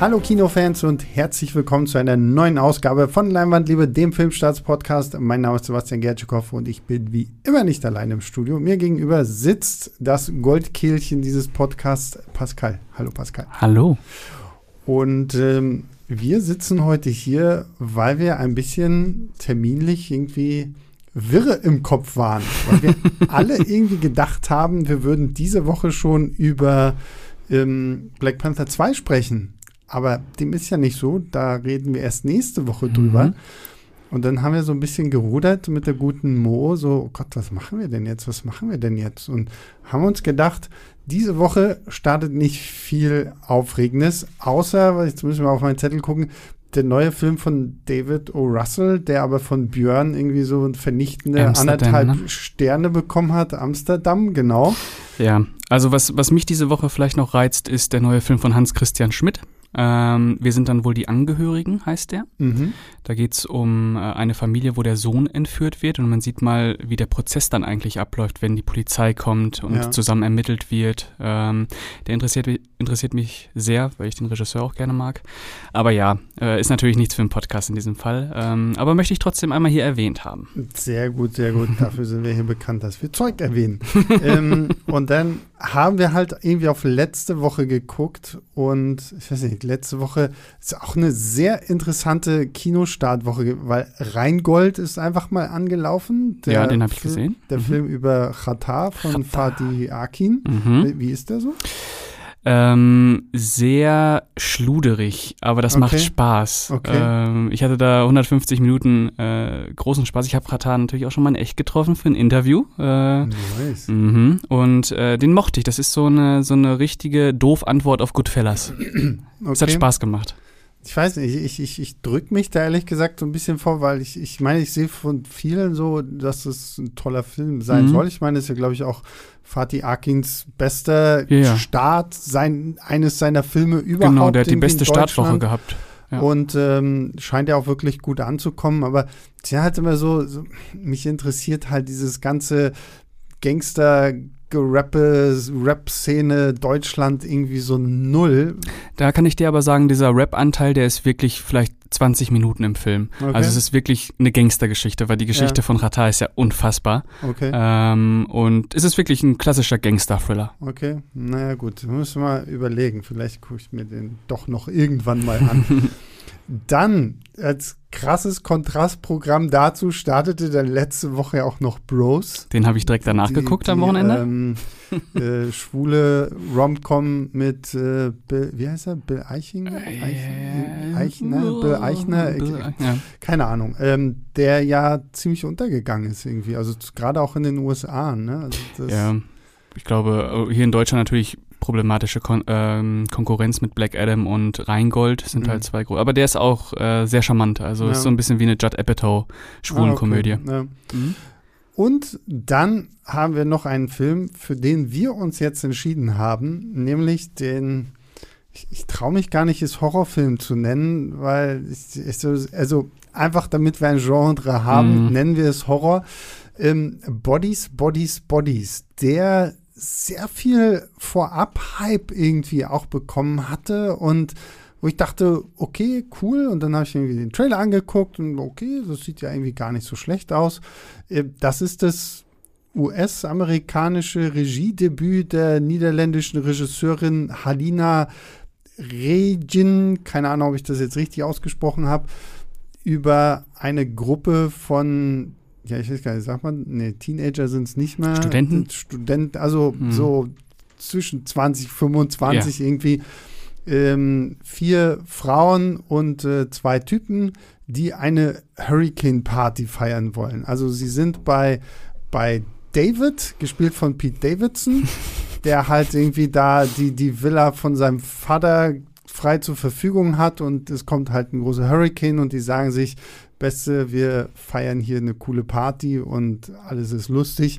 Hallo Kinofans und herzlich willkommen zu einer neuen Ausgabe von Leinwandliebe, dem Filmstarts-Podcast. Mein Name ist Sebastian Gertschikow und ich bin wie immer nicht allein im Studio. Mir gegenüber sitzt das Goldkehlchen dieses Podcasts, Pascal. Hallo Pascal. Hallo. Und ähm, wir sitzen heute hier, weil wir ein bisschen terminlich irgendwie wirre im Kopf waren. Weil wir alle irgendwie gedacht haben, wir würden diese Woche schon über ähm, Black Panther 2 sprechen. Aber dem ist ja nicht so. Da reden wir erst nächste Woche Mhm. drüber. Und dann haben wir so ein bisschen gerudert mit der guten Mo. So, oh Gott, was machen wir denn jetzt? Was machen wir denn jetzt? Und haben uns gedacht, diese Woche startet nicht viel Aufregendes, außer, jetzt müssen wir auf meinen Zettel gucken, der neue Film von David O. Russell, der aber von Björn irgendwie so ein vernichtende Amsterdam, anderthalb ne? Sterne bekommen hat. Amsterdam, genau. Ja, also was, was mich diese Woche vielleicht noch reizt, ist der neue Film von Hans-Christian Schmidt. Ähm, wir sind dann wohl die Angehörigen, heißt der. Mhm. Da geht's um äh, eine Familie, wo der Sohn entführt wird und man sieht mal, wie der Prozess dann eigentlich abläuft, wenn die Polizei kommt und Ja. zusammen ermittelt wird. Ähm, der interessiert, interessiert mich sehr, weil ich den Regisseur auch gerne mag. Aber ja, äh, ist natürlich nichts für einen Podcast in diesem Fall. Ähm, aber möchte ich trotzdem einmal hier erwähnt haben. Sehr gut, sehr gut. Dafür sind wir hier bekannt, dass wir Zeug erwähnen. ähm, und dann haben wir halt irgendwie auf letzte Woche geguckt und ich weiß nicht, letzte Woche ist auch eine sehr interessante Kinostartwoche, weil Rheingold ist einfach mal angelaufen. Ja, den hab ich gesehen. Der Mhm. Film über Khatar von Khatar. Fatih Akin. Mhm. Wie- ist der so? Ähm, sehr schluderig, aber das Okay. macht Spaß. Okay. Ähm, ich hatte da 150 Minuten äh, großen Spaß. Ich habe Ratan natürlich auch schon mal in echt getroffen für ein Interview. Äh, Nice. mhm. Und äh, den mochte ich. Das ist so eine, so eine richtige Doof-Antwort auf Goodfellas. Es hat. Spaß gemacht. Ich weiß nicht, ich, ich, ich drücke mich da ehrlich gesagt so ein bisschen vor, weil ich, ich meine, ich sehe von vielen so, dass es ein toller Film sein Mhm. soll. Ich meine, das ist ja, glaube ich, auch Fatih Akins bester Ja, ja. Start, sein, eines seiner Filme überhaupt. Genau, der hat die beste Startwoche gehabt. Ja. Und ähm, scheint ja auch wirklich gut anzukommen. Aber tja, halt immer so, so, mich interessiert halt dieses ganze Gangster- Rap-Szene Deutschland irgendwie so null. Da kann ich dir aber sagen, dieser Rap-Anteil, der ist wirklich vielleicht 20 Minuten im Film. Okay. Also es ist wirklich eine Gangstergeschichte, weil die Geschichte Ja. von Rata ist ja unfassbar. Okay. Ähm, und es ist wirklich ein klassischer Gangster-Thriller. Okay, naja gut, müssen wir mal überlegen. Vielleicht gucke ich mir den doch noch irgendwann mal an. Dann, als krasses Kontrastprogramm dazu, startete dann letzte Woche ja auch noch Bros. Den habe ich direkt danach Die- geguckt die, am Wochenende. Ähm, äh, schwule Romcom mit, äh, Bill, wie heißt er? Bill Eichinger? Eichen, Eichner? Bill Eichner? Bill Eich- ja. Keine Ahnung. Ähm, der ja ziemlich untergegangen ist irgendwie. Also gerade auch in den USA. Ne? Also das, ja, ich glaube, hier in Deutschland natürlich problematische Kon ähm, Konkurrenz mit Black Adam und Rheingold sind Mhm. halt zwei große. Aber der ist auch äh, sehr charmant. Also Ja. ist so ein bisschen wie eine Judd Apatow Schwulenkomödie. Ah, okay. Ja. Mhm. Und dann haben wir noch einen Film, für den wir uns jetzt entschieden haben, nämlich den, ich, ich traue mich gar nicht, es Horrorfilm zu nennen, weil ich, ich so, also einfach damit wir ein Genre haben, Mhm. nennen wir es Horror. Ähm, Bodies, Bodies, Bodies, der sehr viel Vorab-Hype irgendwie auch bekommen hatte und wo ich dachte, okay, cool. Und dann habe ich irgendwie den Trailer angeguckt und okay, das sieht ja irgendwie gar nicht so schlecht aus. Äh, Das ist das US-amerikanische Regiedebüt der niederländischen Regisseurin Halina Regin, keine Ahnung, ob ich das jetzt richtig ausgesprochen habe, über eine Gruppe von, ja, ich weiß gar nicht, sagt man, nee, Teenager sind es nicht mehr. Studenten? Studenten, also Mhm. so zwischen 20, 25 irgendwie. Ähm, vier Frauen und äh, zwei Typen, die eine Hurricane Party feiern wollen. Also sie sind bei, bei David, gespielt von Pete Davidson, der halt irgendwie da die, die Villa von seinem Vater frei zur Verfügung hat und es kommt halt ein großer Hurricane und die sagen sich, Beste, wir feiern hier eine coole Party und alles ist lustig.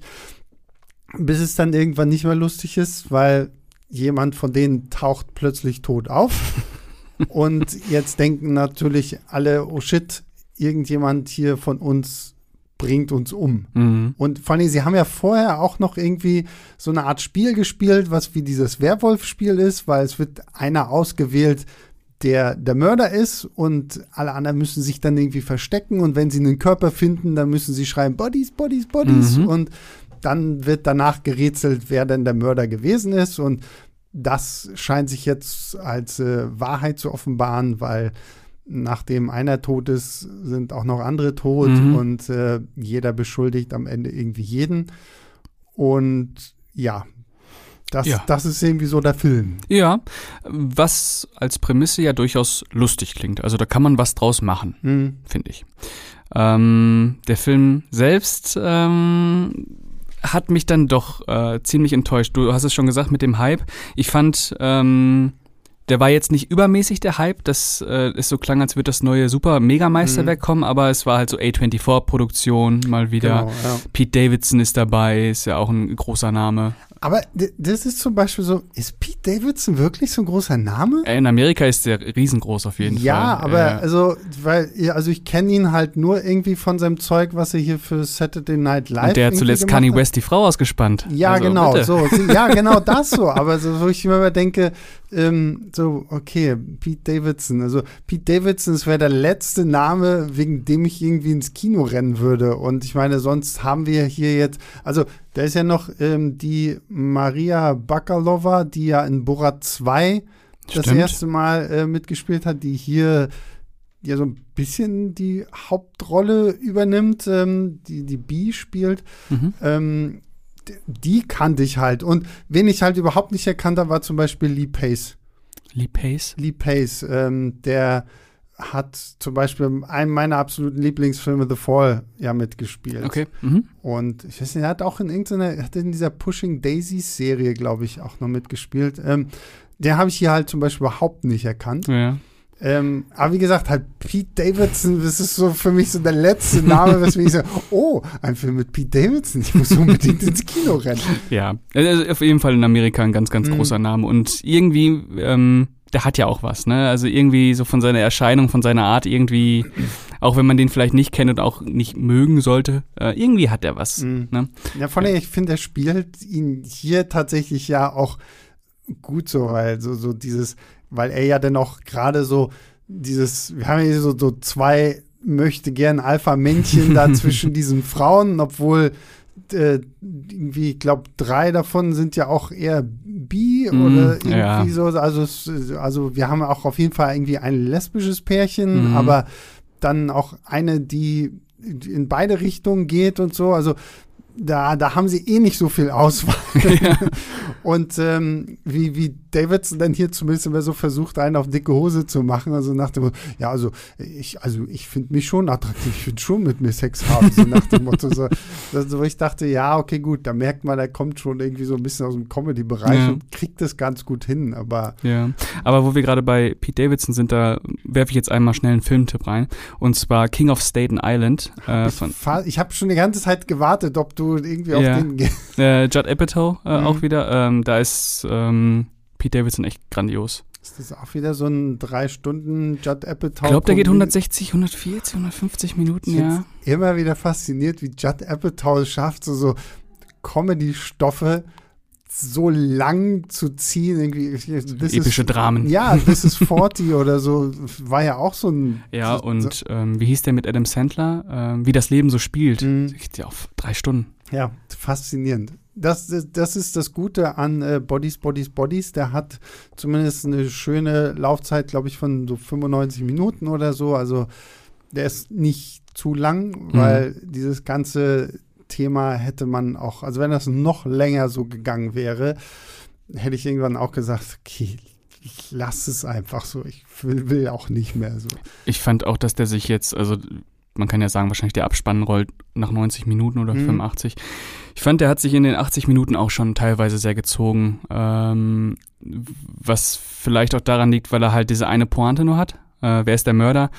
Bis es dann irgendwann nicht mehr lustig ist, weil jemand von denen taucht plötzlich tot auf. und jetzt denken natürlich alle, oh shit, irgendjemand hier von uns bringt uns um. Mhm. Und vor allem, sie haben ja vorher auch noch irgendwie so eine Art Spiel gespielt, was wie dieses Werwolf-Spiel ist, weil es wird einer ausgewählt, der der Mörder ist und alle anderen müssen sich dann irgendwie verstecken und wenn sie einen Körper finden, dann müssen sie schreien Bodies, Bodies, Bodies Mhm. und dann wird danach gerätselt, wer denn der Mörder gewesen ist und das scheint sich jetzt als äh, Wahrheit zu offenbaren, weil nachdem einer tot ist, sind auch noch andere tot Mhm. und äh, jeder beschuldigt am Ende irgendwie jeden. Und ja, das, Ja. das ist irgendwie so der Film. Ja, was als Prämisse ja durchaus lustig klingt. Also da kann man was draus machen, Hm. finde ich. Ähm, der Film selbst ähm, hat mich dann doch äh, ziemlich enttäuscht. Du hast es schon gesagt mit dem Hype. Ich fand, ähm, der war jetzt nicht übermäßig der Hype. Das äh, ist so klang, als würde das neue super Mega-Meisterwerk Mhm. kommen, aber es war halt so A24-Produktion mal wieder. Genau, ja. Pete Davidson ist dabei, ist ja auch ein großer Name. Aber das ist zum Beispiel so, ist Pete Davidson wirklich so ein großer Name? Äh, In Amerika ist der riesengroß auf jeden ja, Fall. aber Äh, also, weil, ja, also ich kenne ihn halt nur irgendwie von seinem Zeug, was er hier für Saturday Night Live und der hat zuletzt Kanye. West die Frau ausgespannt. Ja, Also, genau, bitte. so, ja, genau das so. Aber so, wo ich mir immer denke, ähm, so, okay, Pete Davidson. Also Pete Davidson, das wäre der letzte Name, wegen dem ich irgendwie ins Kino rennen würde. Und ich meine, sonst haben wir hier jetzt, also da ist ja noch ähm, die Maria Bakalova, die ja in Borat 2 das Stimmt. erste Mal äh, mitgespielt hat, die hier ja so ein bisschen die Hauptrolle übernimmt, ähm, die die B spielt. Mhm. Ähm, d- die kannte ich halt. Und wen ich halt überhaupt nicht erkannt habe, war zum Beispiel Lee Pace. Lee Pace. Lee Pace, ähm, der hat zum Beispiel in einem meiner absoluten Lieblingsfilme The Fall ja mitgespielt. Okay. Mhm. Und ich weiß nicht, er hat auch in irgendeiner, er hat in dieser Pushing Daisies Serie, glaube ich, auch noch mitgespielt. Ähm, der habe ich hier halt zum Beispiel überhaupt nicht erkannt. Ja. Ähm, aber wie gesagt, halt Pete Davidson, das ist so für mich so der letzte Name, weswegen ich so, oh, ein Film mit Pete Davidson, ich muss unbedingt ins Kino rennen. Ja. Also auf jeden Fall in Amerika ein ganz, ganz Mhm. großer Name. Und irgendwie, ähm, der hat ja auch was, ne? Also irgendwie so von seiner Erscheinung, von seiner Art, irgendwie, auch wenn man den vielleicht nicht kennt und auch nicht mögen sollte, äh, irgendwie hat er was. Mhm. Ne? Ja, von daher, ich finde, er spielt ihn hier tatsächlich ja auch gut so, weil so, so dieses, weil er ja dann auch gerade so dieses, wir haben hier so, so zwei möchte gern Alpha-Männchen da zwischen diesen Frauen, obwohl äh, irgendwie, ich glaube, drei davon sind ja auch eher bi Mhm, oder irgendwie ja. so. Also, also wir haben auch auf jeden Fall irgendwie ein lesbisches Pärchen, Mhm. aber dann auch eine, die in beide Richtungen geht und so. Also da, da haben sie eh nicht so viel Auswahl. Und ähm, wie, wie Davidson dann hier zumindest immer so versucht, einen auf dicke Hose zu machen. Also nach dem Motto, ja, also ich, also ich finde mich schon attraktiv, ich finde schon mit mir Sex haben, so nach dem Motto. So, also, wo ich dachte, ja, okay, gut, da merkt man, er kommt schon irgendwie so ein bisschen aus dem Comedy-Bereich Ja. und kriegt das ganz gut hin. Aber Ja, aber wo wir gerade bei Pete Davidson sind, da werfe ich jetzt einmal schnell einen Filmtipp rein. Und zwar King of Staten Island äh, ich, ich habe schon die ganze Zeit gewartet, ob du irgendwie auf Ja. den gehst. äh, Judd Apatow äh, Mhm. auch wieder. Ähm, da ist ähm, Pete Davidson echt grandios. Ist das auch wieder so ein drei Stunden Judd Apatow? Ich glaube, der geht Kombi- 160, 140, 150 Minuten, ja. immer wieder fasziniert, wie Judd Apatow es schafft, so, so Comedy-Stoffe so lang zu ziehen. Irgendwie, this Epische is, Dramen. Ja, This is 40 oder so, war ja auch so ein. Ja, so, und ähm, wie hieß der mit Adam Sandler? Ähm, wie das Leben so spielt. Mhm. Ja auf drei Stunden. Ja, faszinierend. Das, das, ist das Gute an äh, Bodies, Bodies, Bodies. Der hat zumindest eine schöne Laufzeit, glaube ich, von so 95 Minuten oder so. Also der ist nicht zu lang, weil dieses ganze Thema hätte man auch, also wenn das noch länger so gegangen wäre, hätte ich irgendwann auch gesagt, okay, ich lasse es einfach so. Ich will, will auch nicht mehr so. Ich fand auch, dass der sich jetzt, also man kann ja sagen, wahrscheinlich der Abspann rollt nach 90 Minuten oder Mhm. 85. Ich fand, der hat sich in den 80 Minuten auch schon teilweise sehr gezogen. Ähm, was vielleicht auch daran liegt, weil er halt diese eine Pointe nur hat. Äh, wer ist der Mörder?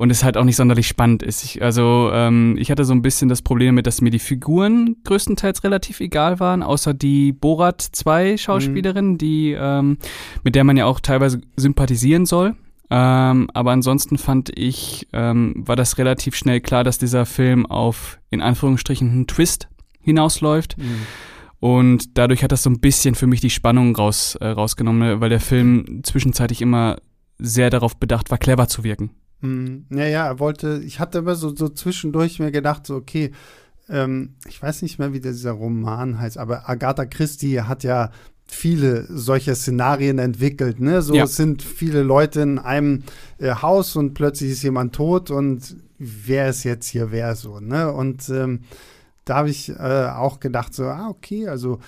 Und es halt auch nicht sonderlich spannend ist. Ich, also ähm, ich hatte so ein bisschen das Problem mit, dass mir die Figuren größtenteils relativ egal waren, außer die Borat 2 Schauspielerin, die ähm, mit der man ja auch teilweise sympathisieren soll. Ähm, aber ansonsten fand ich, ähm, war das relativ schnell klar, dass dieser Film auf in Anführungsstrichen einen Twist hinausläuft. Und dadurch hat das so ein bisschen für mich die Spannung raus, äh, rausgenommen, weil der Film zwischenzeitlich immer sehr darauf bedacht war, clever zu wirken. Mhm. Ja, ja, er wollte, ich hatte immer so, so zwischendurch mir gedacht, so, okay, ähm, ich weiß nicht mehr, wie dieser Roman heißt, aber Agatha Christie hat ja viele solcher Szenarien entwickelt. Ne? So ja. sind viele Leute in einem äh, Haus und plötzlich ist jemand tot und wer ist jetzt hier wer so. Ne? Und ähm, da habe ich äh, auch gedacht, so, ah, okay, also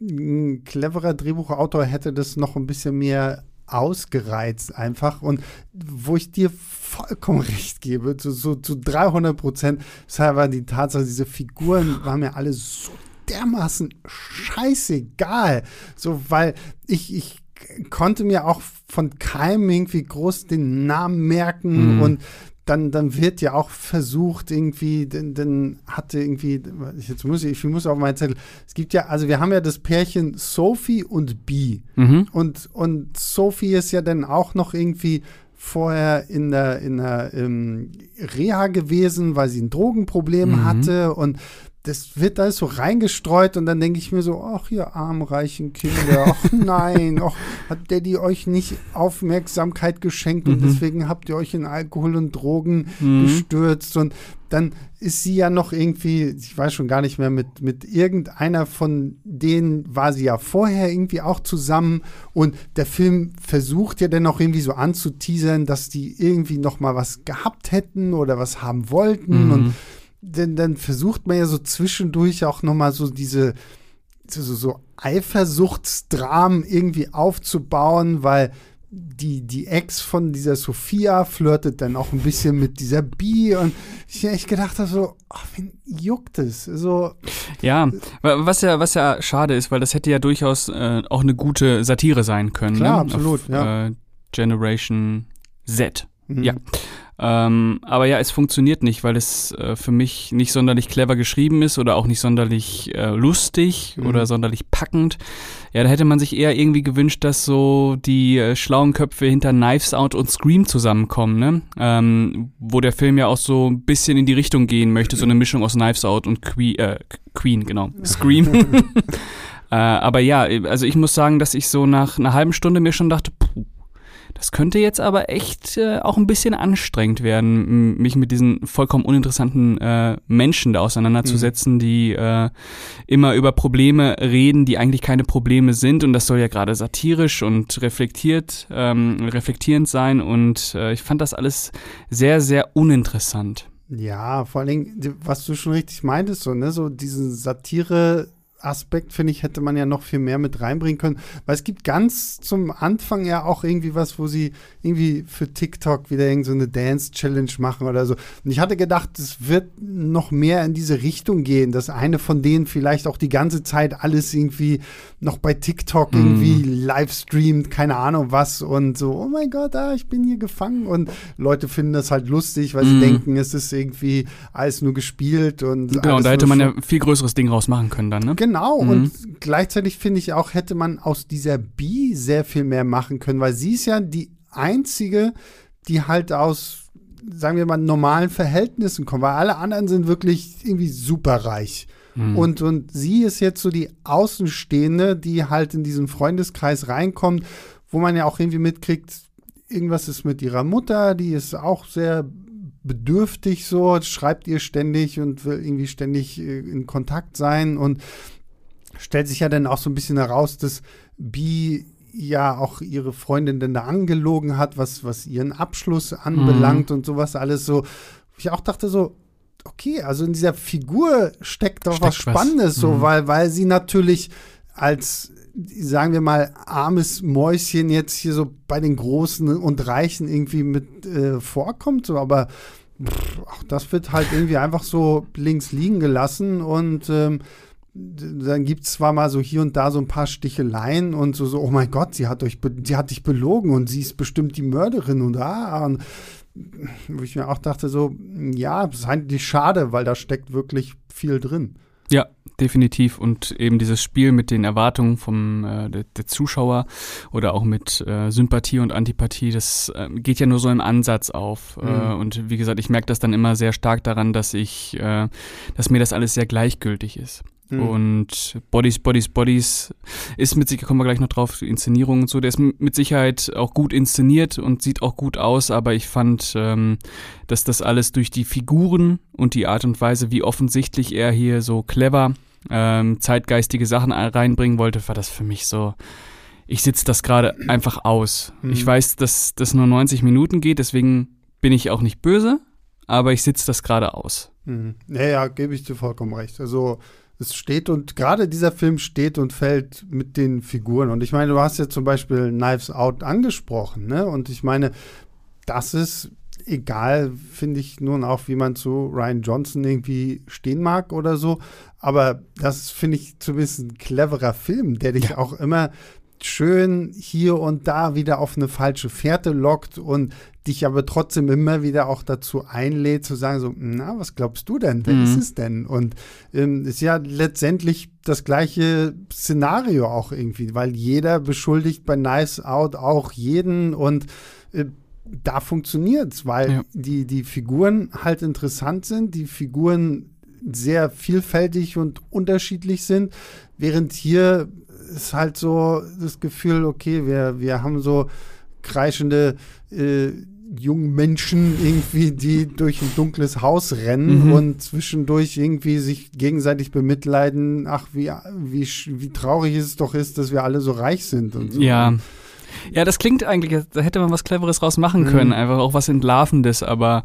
ein cleverer Drehbuchautor hätte das noch ein bisschen mehr ausgereizt einfach und wo ich dir vollkommen recht gebe, zu, so, zu 300 Prozent, ist aber die Tatsache, diese Figuren waren mir alle so dermaßen scheißegal, so, weil ich, ich konnte mir auch von keinem irgendwie groß den Namen merken mhm. und dann, dann wird ja auch versucht, irgendwie, denn, denn hatte irgendwie, jetzt muss ich, ich muss auf meinen Zettel, es gibt ja, also wir haben ja das Pärchen Sophie und Bee. Mhm. Und, und Sophie ist ja dann auch noch irgendwie vorher in der, in der ähm, Reha gewesen, weil sie ein Drogenproblem mhm. hatte und das wird da so reingestreut und dann denke ich mir so, ach ihr armen reichen Kinder, ach nein, ach, hat Daddy euch nicht Aufmerksamkeit geschenkt mhm. und deswegen habt ihr euch in Alkohol und Drogen mhm. gestürzt und dann ist sie ja noch irgendwie, ich weiß schon gar nicht mehr, mit, mit irgendeiner von denen war sie ja vorher irgendwie auch zusammen und der Film versucht ja dann auch irgendwie so anzuteasern, dass die irgendwie noch mal was gehabt hätten oder was haben wollten mhm. und denn dann versucht man ja so zwischendurch auch noch mal so diese so, so Eifersuchtsdramen irgendwie aufzubauen, weil die, die Ex von dieser Sophia flirtet dann auch ein bisschen mit dieser Bi und ich echt gedacht habe so, ach, wen juckt es? So, ja, was ja, was ja schade ist, weil das hätte ja durchaus äh, auch eine gute Satire sein können. Klar, ne? absolut, Auf, ja. Äh, Generation Z. Mhm. Ja. Ähm, aber ja, es funktioniert nicht, weil es äh, für mich nicht sonderlich clever geschrieben ist oder auch nicht sonderlich äh, lustig mhm. oder sonderlich packend. Ja, da hätte man sich eher irgendwie gewünscht, dass so die äh, schlauen Köpfe hinter Knives Out und Scream zusammenkommen, ne? Ähm, wo der Film ja auch so ein bisschen in die Richtung gehen möchte, so eine Mischung aus Knives Out und Que äh, Queen, genau. Scream. äh, aber ja, also ich muss sagen, dass ich so nach einer halben Stunde mir schon dachte, puh, das könnte jetzt aber echt äh, auch ein bisschen anstrengend werden, mich mit diesen vollkommen uninteressanten äh, Menschen da auseinanderzusetzen, mhm. die äh, immer über Probleme reden, die eigentlich keine Probleme sind. Und das soll ja gerade satirisch und reflektiert, ähm, reflektierend sein. Und äh, ich fand das alles sehr, sehr uninteressant. Ja, vor allen Dingen, was du schon richtig meintest, so, ne, so diese Satire Aspekt, finde ich, hätte man ja noch viel mehr mit reinbringen können. Weil es gibt ganz zum Anfang ja auch irgendwie was, wo sie irgendwie für TikTok wieder irgend so eine Dance-Challenge machen oder so. Und ich hatte gedacht, es wird noch mehr in diese Richtung gehen, dass eine von denen vielleicht auch die ganze Zeit alles irgendwie noch bei TikTok irgendwie mm. live streamt, keine Ahnung was und so, oh mein Gott, ah, ich bin hier gefangen und Leute finden das halt lustig, weil mm. sie mhm. denken, es ist irgendwie alles nur gespielt und Genau, und da hätte man ja viel größeres Ding rausmachen können dann, ne? Genau Genau, mhm. und gleichzeitig finde ich auch, hätte man aus dieser Bi sehr viel mehr machen können, weil sie ist ja die einzige, die halt aus, sagen wir mal, normalen Verhältnissen kommt, weil alle anderen sind wirklich irgendwie superreich. Mhm. Und, und sie ist jetzt so die Außenstehende, die halt in diesen Freundeskreis reinkommt, wo man ja auch irgendwie mitkriegt, irgendwas ist mit ihrer Mutter, die ist auch sehr bedürftig so, schreibt ihr ständig und will irgendwie ständig äh, in Kontakt sein und stellt sich ja dann auch so ein bisschen heraus, dass Bi ja auch ihre Freundin dann da angelogen hat, was, was ihren Abschluss anbelangt mhm. und sowas alles so. Ich auch dachte so, okay, also in dieser Figur steckt doch steckt was Spannendes, was. so, mhm. weil, weil sie natürlich als, sagen wir mal, armes Mäuschen jetzt hier so bei den Großen und Reichen irgendwie mit äh, vorkommt, so, aber pff, auch das wird halt irgendwie einfach so links liegen gelassen und ähm, dann gibt es zwar mal so hier und da so ein paar Sticheleien und so, so oh mein Gott, sie hat, euch sie hat dich belogen und sie ist bestimmt die Mörderin und ah. Und wo ich mir auch dachte, so, ja, das ist eigentlich schade, weil da steckt wirklich viel drin. Ja, definitiv. Und eben dieses Spiel mit den Erwartungen vom äh, der, der, Zuschauer oder auch mit äh, Sympathie und Antipathie, das äh, geht ja nur so im Ansatz auf. Äh, mhm. und wie gesagt, ich merke das dann immer sehr stark daran, dass ich, äh, dass mir das alles sehr gleichgültig ist. Mhm. Und Bodies, Bodies, Bodies ist mit Sicherheit, kommen wir gleich noch drauf, Inszenierung und so, der ist mit Sicherheit auch gut inszeniert und sieht auch gut aus, aber ich fand, ähm, dass das alles durch die Figuren und die Art und Weise, wie offensichtlich er hier so clever ähm, zeitgeistige Sachen reinbringen wollte, war das für mich so, ich sitze das gerade einfach aus. Mhm. Ich weiß, dass das nur 90 Minuten geht, deswegen bin ich auch nicht böse, aber ich sitze das gerade aus. Mhm. Ja, gebe ich dir vollkommen recht. Also es steht und gerade dieser Film steht und fällt mit den Figuren. Und ich meine, du hast ja zum Beispiel Knives Out angesprochen, ne? Und ich meine, das ist egal, finde ich nun auch, wie man zu Ryan Johnson irgendwie stehen mag oder so. Aber das finde ich zumindest ein cleverer Film, der dich ja. auch immer schön hier und da wieder auf eine falsche Fährte lockt und dich aber trotzdem immer wieder auch dazu einlädt, zu sagen, so, na, was glaubst du denn? Wer mhm. ist es denn? Und ähm, ist ja letztendlich das gleiche Szenario auch irgendwie, weil jeder beschuldigt bei Nice Out auch jeden und äh, da funktioniert es, weil ja. die, die Figuren halt interessant sind, die Figuren sehr vielfältig und unterschiedlich sind, während hier ist halt so das Gefühl, okay, wir, wir haben so kreischende äh, jungen Menschen irgendwie, die durch ein dunkles Haus rennen mhm. und zwischendurch irgendwie sich gegenseitig bemitleiden. Ach, wie, wie, wie traurig es doch ist, dass wir alle so reich sind und so. Ja. Ja, das klingt eigentlich, da hätte man was Cleveres raus machen können, mhm. einfach auch was Entlarvendes, aber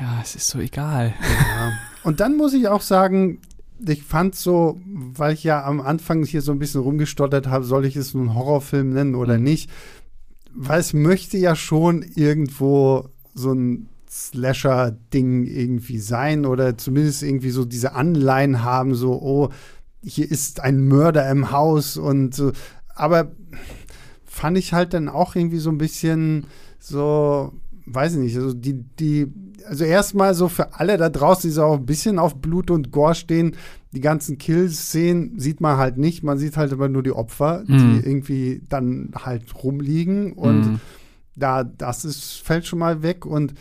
ja, es ist so egal. Ja. Und dann muss ich auch sagen, ich fand so, weil ich ja am Anfang hier so ein bisschen rumgestottert habe, soll ich es nun Horrorfilm nennen oder mhm. nicht, weil es möchte ja schon irgendwo so ein Slasher-Ding irgendwie sein oder zumindest irgendwie so diese Anleihen haben, so, oh, hier ist ein Mörder im Haus und so. Aber fand ich halt dann auch irgendwie so ein bisschen so, weiß ich nicht, also die, die, also erstmal so für alle da draußen, die so auch ein bisschen auf Blut und Gore stehen, die ganzen Kills-Szenen sieht man halt nicht. Man sieht halt immer nur die Opfer, mhm. die irgendwie dann halt rumliegen und mhm. da, das ist, fällt schon mal weg und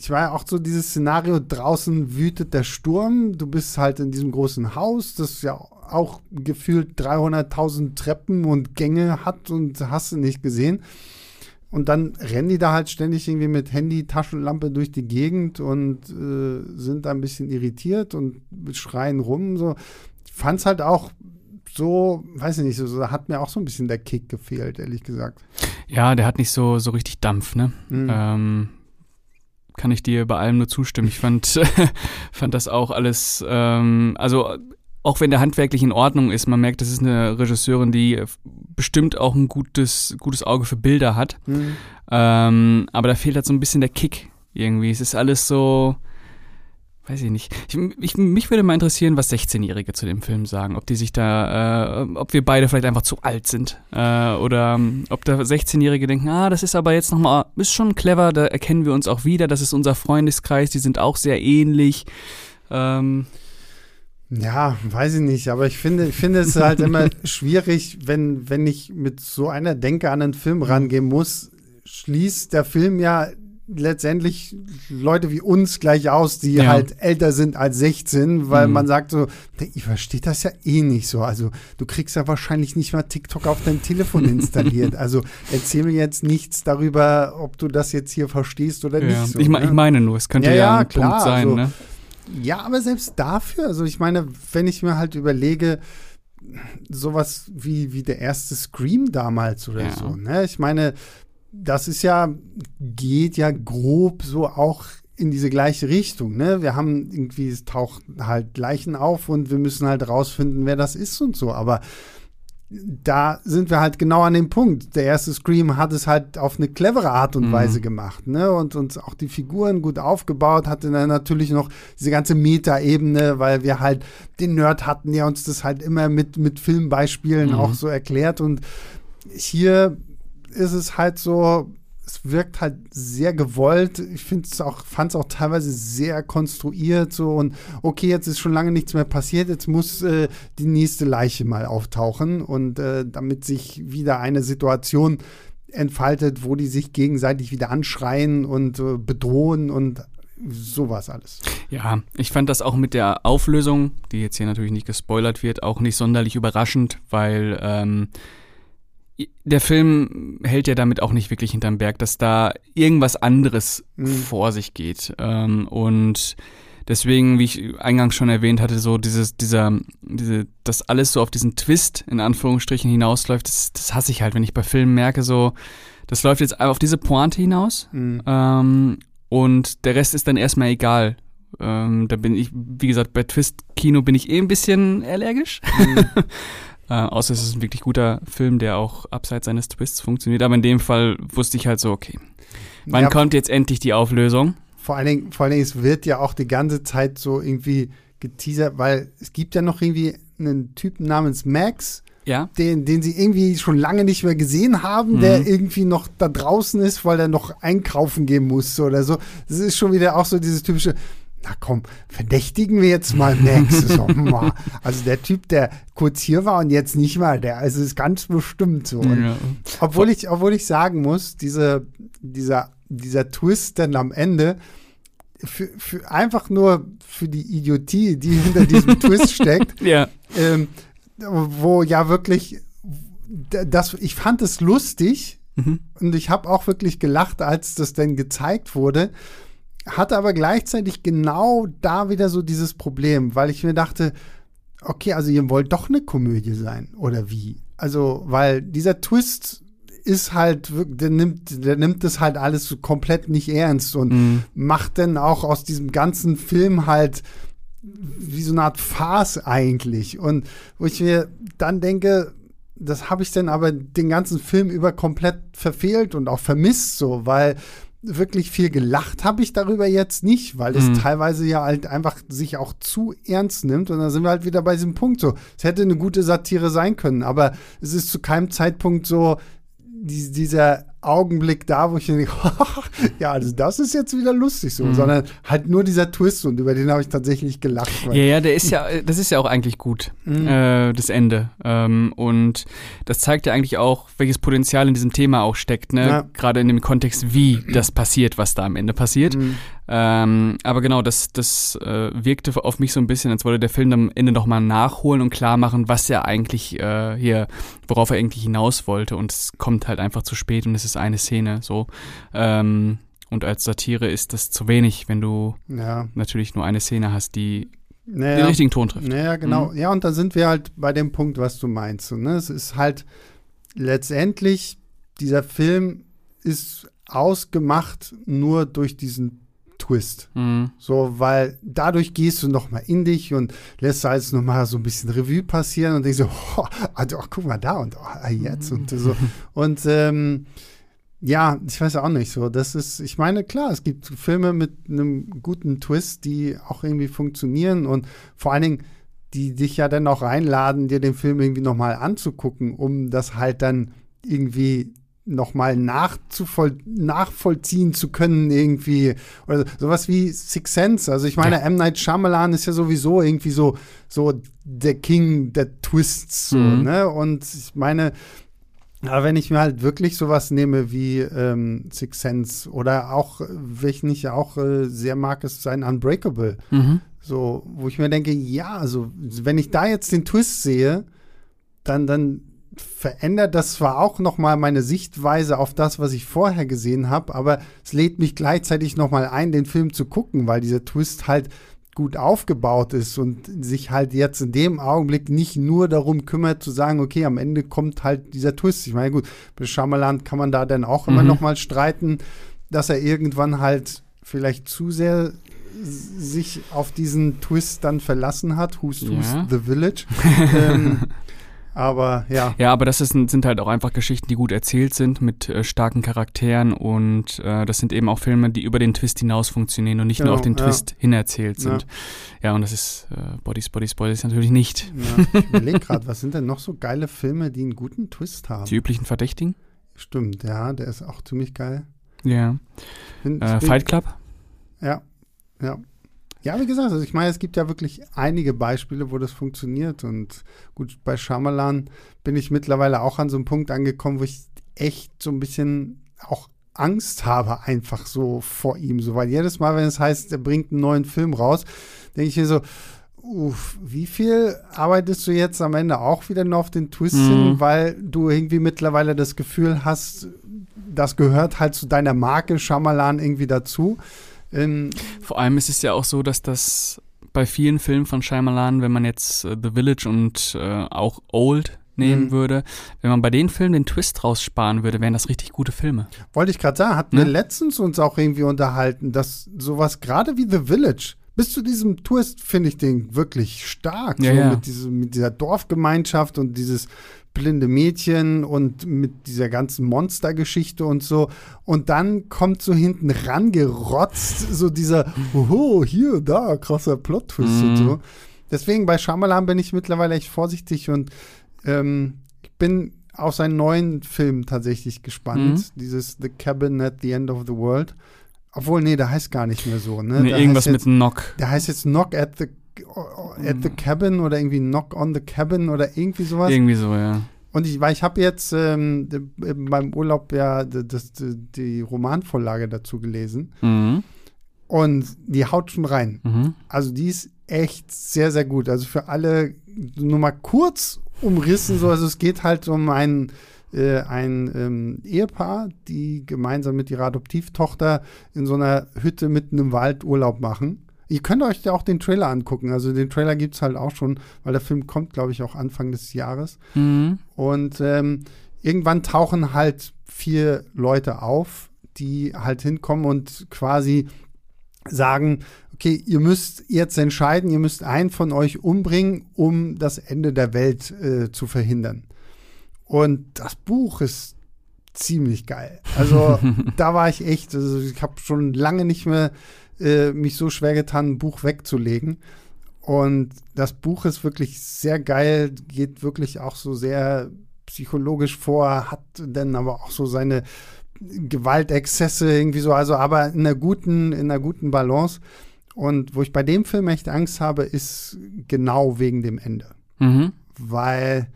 ich war ja auch so dieses Szenario, draußen wütet der Sturm, du bist halt in diesem großen Haus, das ja auch gefühlt 300.000 Treppen und Gänge hat und hast du nicht gesehen. Und dann rennen die da halt ständig irgendwie mit Handy, Taschenlampe durch die Gegend und äh, sind da ein bisschen irritiert und schreien rum. So. Ich fand es halt auch so, weiß ich nicht, so, so, hat mir auch so ein bisschen der Kick gefehlt, ehrlich gesagt. Ja, der hat nicht so, so richtig Dampf, ne? Mhm. Ähm, kann ich dir bei allem nur zustimmen. Ich fand, fand das auch alles, ähm, also auch wenn der handwerklich in Ordnung ist, man merkt, das ist eine Regisseurin, die bestimmt auch ein gutes, gutes Auge für Bilder hat. Mhm. Ähm, aber da fehlt halt so ein bisschen der Kick irgendwie. Es ist alles so, weiß ich nicht. Ich, ich, mich würde mal interessieren, was 16-Jährige zu dem Film sagen. Ob die sich da, äh, ob wir beide vielleicht einfach zu alt sind. Äh, oder um, ob da 16-Jährige denken, ah, das ist aber jetzt nochmal, ist schon clever, da erkennen wir uns auch wieder. Das ist unser Freundeskreis, die sind auch sehr ähnlich. Ähm, ja, weiß ich nicht, aber ich finde, ich finde es halt immer schwierig, wenn, wenn ich mit so einer Denke an einen Film rangehen muss, schließt der Film ja letztendlich Leute wie uns gleich aus, die ja. halt älter sind als 16, weil mhm. man sagt so, ich verstehe das ja eh nicht so. Also du kriegst ja wahrscheinlich nicht mal TikTok auf dein Telefon installiert. also erzähl mir jetzt nichts darüber, ob du das jetzt hier verstehst oder ja. nicht. So, ich, ne? ich, meine nur, es könnte ja, ja ein klar, Punkt sein. Also, ne? Ja, aber selbst dafür, also ich meine, wenn ich mir halt überlege, sowas wie, wie der erste Scream damals oder ja. so, ne? Ich meine, das ist ja, geht ja grob so auch in diese gleiche Richtung, ne? Wir haben irgendwie, es taucht halt Leichen auf und wir müssen halt rausfinden, wer das ist und so, aber da sind wir halt genau an dem Punkt. Der erste Scream hat es halt auf eine clevere Art und mhm. Weise gemacht, ne? Und uns auch die Figuren gut aufgebaut, hatte dann natürlich noch diese ganze Meta-Ebene, weil wir halt den Nerd hatten, der uns das halt immer mit, mit Filmbeispielen mhm. auch so erklärt. Und hier ist es halt so, es wirkt halt sehr gewollt. Ich finde es auch, fand es auch teilweise sehr konstruiert so und okay, jetzt ist schon lange nichts mehr passiert, jetzt muss äh, die nächste Leiche mal auftauchen und äh, damit sich wieder eine Situation entfaltet, wo die sich gegenseitig wieder anschreien und äh, bedrohen und sowas alles. Ja, ich fand das auch mit der Auflösung, die jetzt hier natürlich nicht gespoilert wird, auch nicht sonderlich überraschend, weil ähm, der Film hält ja damit auch nicht wirklich hinterm Berg, dass da irgendwas anderes mhm. vor sich geht. Ähm, und deswegen, wie ich eingangs schon erwähnt hatte, so dieses, dieser, diese, das alles so auf diesen Twist in Anführungsstrichen hinausläuft, das, das hasse ich halt, wenn ich bei Filmen merke, so, das läuft jetzt auf diese Pointe hinaus. Mhm. Ähm, und der Rest ist dann erstmal egal. Ähm, da bin ich, wie gesagt, bei Twist-Kino bin ich eh ein bisschen allergisch. Mhm. äh, außer es ist ein wirklich guter Film, der auch abseits seines Twists funktioniert. Aber in dem Fall wusste ich halt so, okay, wann ja, kommt jetzt endlich die Auflösung? Vor allen, Dingen, vor allen Dingen, es wird ja auch die ganze Zeit so irgendwie geteasert, weil es gibt ja noch irgendwie einen Typen namens Max, ja. den, den sie irgendwie schon lange nicht mehr gesehen haben, mhm. der irgendwie noch da draußen ist, weil er noch einkaufen gehen muss oder so. Das ist schon wieder auch so dieses typische, na komm, verdächtigen wir jetzt mal Max. so, also der Typ, der kurz hier war und jetzt nicht mal, der also ist ganz bestimmt so. Ja. Obwohl ich, obwohl ich sagen muss, diese, dieser, dieser Twist dann am Ende, für, für einfach nur für die Idiotie, die hinter diesem Twist steckt, ja. ähm, wo ja wirklich, das, ich fand es lustig mhm. und ich habe auch wirklich gelacht, als das denn gezeigt wurde, hatte aber gleichzeitig genau da wieder so dieses Problem, weil ich mir dachte, okay, also ihr wollt doch eine Komödie sein oder wie? Also, weil dieser Twist ist halt, der nimmt, der nimmt das halt alles so komplett nicht ernst und mhm. macht dann auch aus diesem ganzen Film halt wie so eine Art Farce eigentlich. Und wo ich mir dann denke, das habe ich dann aber den ganzen Film über komplett verfehlt und auch vermisst, so, weil wirklich viel gelacht habe ich darüber jetzt nicht, weil es mhm. teilweise ja halt einfach sich auch zu ernst nimmt. Und da sind wir halt wieder bei diesem Punkt so. Es hätte eine gute Satire sein können, aber es ist zu keinem Zeitpunkt so die, dieser Augenblick da, wo ich denke, ja, also das ist jetzt wieder lustig so, mhm. sondern halt nur dieser Twist und über den habe ich tatsächlich gelacht. Ja, ja, der ist ja, das ist ja auch eigentlich gut, mhm. äh, das Ende. Ähm, und das zeigt ja eigentlich auch, welches Potenzial in diesem Thema auch steckt, ne? Ja. Gerade in dem Kontext, wie das passiert, was da am Ende passiert. Mhm. Ähm, aber genau, das, das äh, wirkte auf mich so ein bisschen, als wollte der Film am Ende nochmal nachholen und klar machen, was er eigentlich äh, hier, worauf er eigentlich hinaus wollte. Und es kommt halt einfach zu spät und es ist eine Szene so. Ähm, und als Satire ist das zu wenig, wenn du ja. natürlich nur eine Szene hast, die naja, den richtigen Ton trifft. Naja, genau. Mhm. Ja, und da sind wir halt bei dem Punkt, was du meinst. ne? Es ist halt letztendlich, dieser Film ist ausgemacht nur durch diesen Twist. Mhm. So, weil dadurch gehst du noch mal in dich und lässt alles noch mal so ein bisschen Revue passieren und denkst so, oh, also, oh, guck mal da und oh, jetzt und so. Und ähm, ja, ich weiß auch nicht so. Das ist, ich meine, klar, es gibt Filme mit einem guten Twist, die auch irgendwie funktionieren und vor allen Dingen, die dich ja dann auch einladen, dir den Film irgendwie noch mal anzugucken, um das halt dann irgendwie nochmal nachvollziehen zu können irgendwie oder sowas wie Six Sense. Also ich meine, ja. M. Night Shyamalan ist ja sowieso irgendwie so, so der King der Twists, so, mhm. ne? Und ich meine, aber wenn ich mir halt wirklich sowas nehme wie ähm, Six Sense oder auch, welchen ich auch äh, sehr mag, ist sein Unbreakable. Mhm. So, wo ich mir denke, ja, also wenn ich da jetzt den Twist sehe, dann, dann verändert das zwar auch noch mal meine Sichtweise auf das, was ich vorher gesehen habe, aber es lädt mich gleichzeitig noch mal ein, den Film zu gucken, weil dieser Twist halt gut aufgebaut ist und sich halt jetzt in dem Augenblick nicht nur darum kümmert zu sagen, okay, am Ende kommt halt dieser Twist. Ich meine, gut, bei Shyamalan kann man da dann auch mhm. immer noch mal streiten, dass er irgendwann halt vielleicht zu sehr sich auf diesen Twist dann verlassen hat. Who's, ja. who's the Village? ähm, aber ja. Ja, aber das ist, sind halt auch einfach Geschichten, die gut erzählt sind, mit äh, starken Charakteren und äh, das sind eben auch Filme, die über den Twist hinaus funktionieren und nicht genau, nur auf den ja. Twist hinerzählt sind. Ja, ja und das ist äh, Bodies, Bodies, Bodies natürlich nicht. Ja, ich überlege gerade, was sind denn noch so geile Filme, die einen guten Twist haben? Die üblichen Verdächtigen? Stimmt, ja, der ist auch ziemlich geil. Ja. Bin, äh, Fight Club? Ja, ja. Ja, wie gesagt, also ich meine, es gibt ja wirklich einige Beispiele, wo das funktioniert. Und gut, bei Shyamalan bin ich mittlerweile auch an so einem Punkt angekommen, wo ich echt so ein bisschen auch Angst habe einfach so vor ihm, so, weil jedes Mal, wenn es heißt, er bringt einen neuen Film raus, denke ich mir so, uff, wie viel arbeitest du jetzt am Ende auch wieder noch auf den Twist hin, Mhm. weil du irgendwie mittlerweile das Gefühl hast, das gehört halt zu deiner Marke Shyamalan irgendwie dazu. Ähm, Vor allem ist es ja auch so, dass das bei vielen Filmen von Shyamalan, wenn man jetzt äh, The Village und äh, auch Old nehmen Mhm. würde, wenn man bei den Filmen den Twist raussparen würde, wären das richtig gute Filme. Wollte ich gerade sagen, hatten Ne? wir letztens uns auch irgendwie unterhalten, dass sowas gerade wie The Village, bis zu diesem Twist finde ich den wirklich stark. Ja, so ja. Mit, diesem, mit dieser Dorfgemeinschaft und dieses blinde Mädchen und mit dieser ganzen Monstergeschichte und so. Und dann kommt so hinten rangerotzt, so dieser, oho, hier, da, krasser Plot-Twist und Mhm. so. Deswegen bei Shyamalan bin ich mittlerweile echt vorsichtig und ähm, ich bin auf seinen neuen Film tatsächlich gespannt. Mhm. Dieses The Cabin at the End of the World. Obwohl, nee, der heißt gar nicht mehr so. Ne? Nee, Der irgendwas jetzt, mit Knock. Der heißt jetzt Knock at the, at the Cabin oder irgendwie Knock on the Cabin oder irgendwie sowas. Irgendwie so, ja. Und ich, weil ich habe jetzt ähm, in meinem Urlaub ja das, d- die Romanvorlage dazu gelesen. Mhm. Und die haut schon rein. Mhm. Also die ist echt sehr, sehr gut. Also für alle nur mal kurz umrissen, so, also es geht halt um ein, äh, ein ähm, Ehepaar, die gemeinsam mit ihrer Adoptivtochter in so einer Hütte mitten im Wald Urlaub machen. Ihr könnt euch ja auch den Trailer angucken. Also den Trailer gibt es halt auch schon, weil der Film kommt, glaube ich, auch Anfang des Jahres. Mhm. Und ähm, irgendwann tauchen halt vier Leute auf, die halt hinkommen und quasi sagen, okay, ihr müsst jetzt entscheiden, ihr müsst einen von euch umbringen, um das Ende der Welt äh, zu verhindern. Und das Buch ist ziemlich geil. Also da war ich echt, also ich habe schon lange nicht mehr äh, mich so schwer getan, ein Buch wegzulegen. Und das Buch ist wirklich sehr geil, geht wirklich auch so sehr psychologisch vor, hat dann aber auch so seine Gewaltexzesse irgendwie so, also aber in einer guten, in einer guten Balance. Und wo ich bei dem Film echt Angst habe, ist genau wegen dem Ende. Mhm. Weil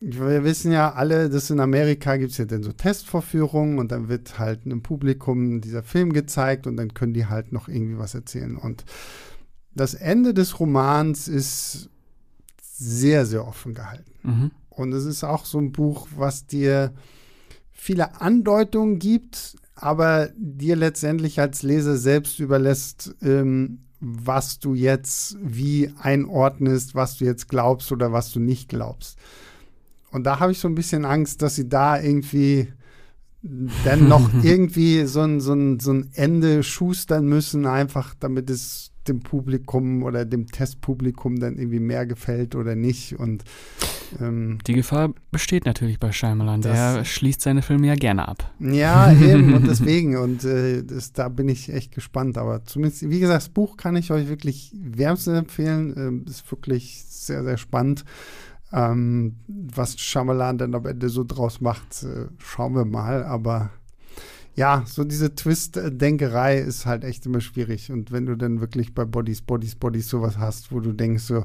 wir wissen ja alle, dass in Amerika gibt es ja dann so Testvorführungen und dann wird halt einem Publikum dieser Film gezeigt und dann können die halt noch irgendwie was erzählen. Und das Ende des Romans ist sehr, sehr offen gehalten. Mhm. Und es ist auch so ein Buch, was dir viele Andeutungen gibt, aber dir letztendlich als Leser selbst überlässt, ähm, was du jetzt wie einordnest, was du jetzt glaubst oder was du nicht glaubst. Und da habe ich so ein bisschen Angst, dass sie da irgendwie dann noch irgendwie so ein, so, ein, so ein Ende schustern müssen, einfach damit es dem Publikum oder dem Testpublikum dann irgendwie mehr gefällt oder nicht. Und ähm, Die Gefahr besteht natürlich bei Shyamalan. Der Das- schließt seine Filme ja gerne ab. Ja, eben und deswegen und äh, das, da bin ich echt gespannt. Aber zumindest, wie gesagt, das Buch kann ich euch wirklich wärmstens empfehlen. Ähm, ist wirklich sehr, sehr spannend. Ähm, was Shyamalan dann am Ende so draus macht, äh, schauen wir mal. Aber ja, so diese Twist-Denkerei ist halt echt immer schwierig. Und wenn du dann wirklich bei Bodies, Bodies, Bodies sowas hast, wo du denkst so,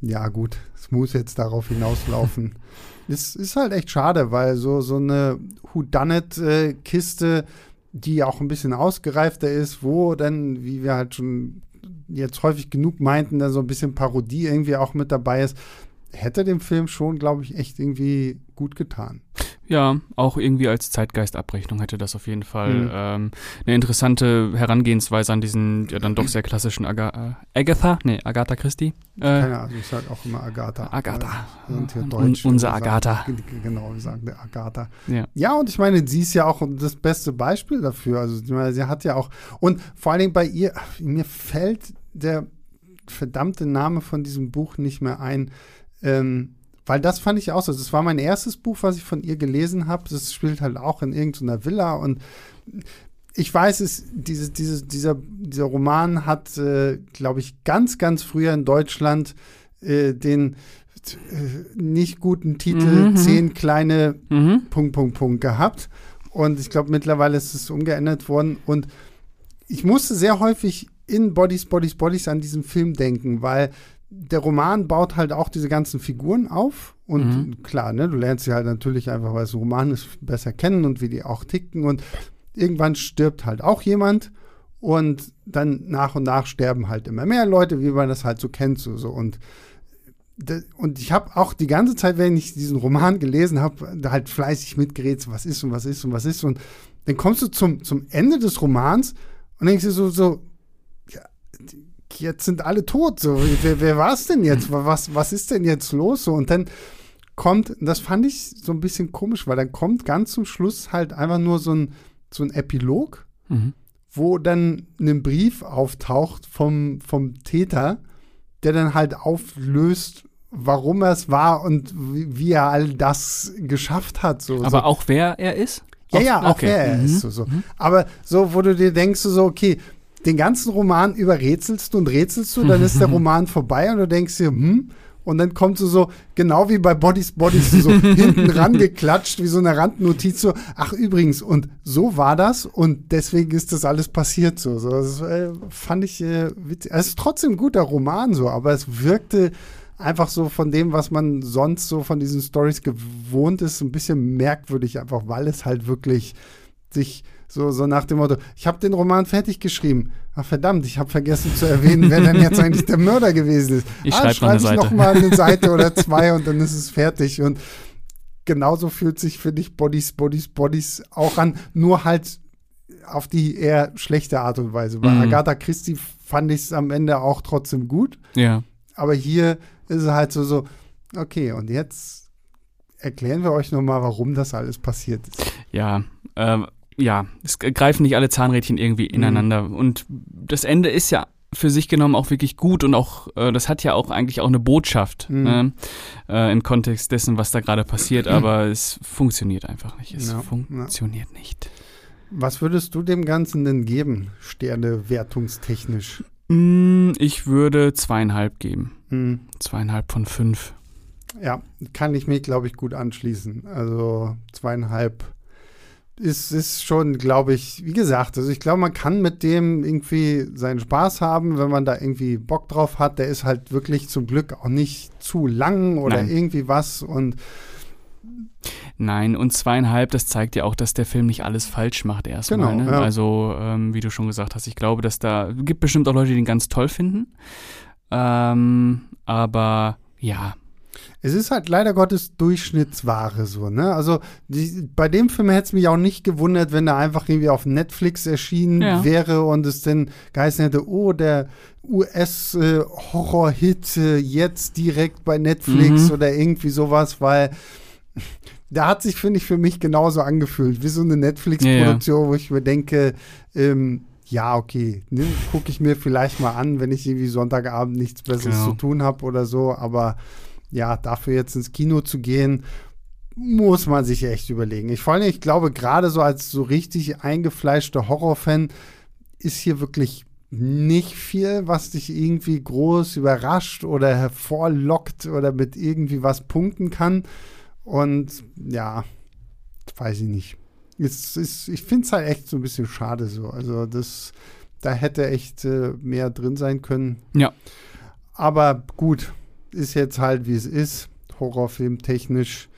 ja gut, es muss jetzt darauf hinauslaufen. Es ist halt echt schade, weil so, so eine Whodunit-Kiste, die auch ein bisschen ausgereifter ist, wo dann, wie wir halt schon jetzt häufig genug meinten, da so ein bisschen Parodie irgendwie auch mit dabei ist, hätte dem Film schon, glaube ich, echt irgendwie gut getan. Ja, auch irgendwie als Zeitgeistabrechnung hätte das auf jeden Fall Mhm. ähm, eine interessante Herangehensweise an diesen ja dann doch sehr klassischen Aga äh, Agatha, nee, Agatha Christie. Äh, Keine Ahnung, ich sage auch immer Agatha. Agatha. Wir sind hier Un- Deutsch. unser Wir sagen- Agatha. Genau, wir sagen der Agatha. ja. Ja, und ich meine, sie ist ja auch das beste Beispiel dafür. Also, meine, sie hat ja auch, und vor allen Dingen bei ihr, mir fällt der verdammte Name von diesem Buch nicht mehr ein. Ähm, weil das fand ich auch so. Das war mein erstes Buch, was ich von ihr gelesen habe. Das spielt halt auch in irgendeiner Villa und ich weiß es, diese, diese, dieser, dieser Roman hat, äh, glaube ich, ganz, ganz früher in Deutschland äh, den äh, nicht guten Titel Mhm, mhm. Zehn kleine Mhm. Punkt, Punkt, Punkt gehabt. Und ich glaube, mittlerweile ist es umgeändert worden. Und ich musste sehr häufig in Bodies, Bodies, Bodies an diesen Film denken, weil der Roman baut halt auch diese ganzen Figuren auf. Und Mhm. klar, ne, du lernst sie halt natürlich einfach, weil es ein Roman ist, besser kennen und wie die auch ticken. Und irgendwann stirbt halt auch jemand und dann nach und nach sterben halt immer mehr Leute, wie man das halt so kennt. So, so. Und, und ich habe auch die ganze Zeit, wenn ich diesen Roman gelesen habe, da halt fleißig mitgeredet, was ist und was ist und was ist. Und dann kommst du zum, zum Ende des Romans und denkst dir so, so ja, jetzt sind alle tot. So, wer, wer war es denn jetzt? Was, was ist denn jetzt los? So, und dann kommt, das fand ich so ein bisschen komisch, weil dann kommt ganz zum Schluss halt einfach nur so ein, so ein Epilog, mhm. wo dann ein Brief auftaucht vom, vom Täter, der dann halt auflöst, warum er es war und wie, wie, er all das geschafft hat. So, Aber so. auch wer er ist? Ja, ja, auch okay. wer er mhm. ist. So, so. Mhm. Aber so, wo du dir denkst, so, okay, den ganzen Roman überrätselst du und rätselst du, dann ist der Roman vorbei und du denkst dir, hm, und dann kommt so, so genau wie bei Bodies Bodies, so hinten rangeklatscht, wie so eine Randnotiz, so, ach übrigens, und so war das und deswegen ist das alles passiert so. so das äh, fand ich äh, witzig. Es ist trotzdem ein guter Roman so, aber es wirkte einfach so von dem, was man sonst so von diesen Stories gewohnt ist, ein bisschen merkwürdig, einfach weil es halt wirklich sich so, so nach dem Motto, ich habe den Roman fertig geschrieben. Ach verdammt, ich habe vergessen zu erwähnen, wer denn jetzt eigentlich der Mörder gewesen ist. Ich ah, schreibe schreib ich noch mal eine Seite oder zwei und dann ist es fertig. Und genauso fühlt sich, finde ich, Bodies, Bodies, Bodies auch an, nur halt auf die eher schlechte Art und Weise. Bei mm. Agatha Christie fand ich es am Ende auch trotzdem gut. Ja. Aber hier ist es halt so, so, okay, und jetzt erklären wir euch nochmal, warum das alles passiert ist. Ja, ähm, ja, es greifen nicht alle Zahnrädchen irgendwie mhm. ineinander. Mhm. Und das Ende ist ja für sich genommen auch wirklich gut und auch, äh, das hat ja auch eigentlich auch eine Botschaft mhm. ne? äh, im Kontext dessen, was da gerade passiert, aber es funktioniert einfach nicht. Es ja, funktioniert ja. nicht. Was würdest du dem Ganzen denn geben, Sterne wertungstechnisch? Mm, ich würde zweieinhalb geben. Mhm. Zweieinhalb von fünf. Ja, kann ich mir, glaube ich, gut anschließen. Also zweieinhalb ist, ist schon, glaube ich, wie gesagt, also ich glaube, man kann mit dem irgendwie seinen Spaß haben, wenn man da irgendwie Bock drauf hat. Der ist halt wirklich zum Glück auch nicht zu lang oder Nein. irgendwie was und Nein, und zweieinhalb, das zeigt ja auch, dass der Film nicht alles falsch macht erstmal. Genau, ne? ja. Also, ähm, wie du schon gesagt hast, ich glaube, dass da gibt bestimmt auch Leute, die ihn ganz toll finden. Ähm, aber ja, es ist halt leider Gottes Durchschnittsware so, ne? Also die, bei dem Film hätte es mich auch nicht gewundert, wenn er einfach irgendwie auf Netflix erschienen ja. wäre und es dann geheißen hätte, oh, der US-Horror-Hit äh, jetzt direkt bei Netflix mhm. oder irgendwie sowas, weil da hat sich, finde ich, für mich genauso angefühlt, wie so eine Netflix-Produktion, ja, ja. wo ich mir denke, ähm, ja, okay, ne, gucke ich mir vielleicht mal an, wenn ich irgendwie Sonntagabend nichts Besseres genau. zu tun habe oder so, aber ja, dafür jetzt ins Kino zu gehen, muss man sich echt überlegen. Ich vor allem, ich glaube, gerade so als so richtig eingefleischter Horrorfan ist hier wirklich nicht viel, was dich irgendwie groß überrascht oder hervorlockt oder mit irgendwie was punkten kann. Und ja, weiß ich nicht. Es ist, ich finde es halt echt so ein bisschen schade so. Also das, da hätte echt äh, mehr drin sein können. Ja. Aber gut, ist jetzt halt, wie es ist. Horrorfilm technisch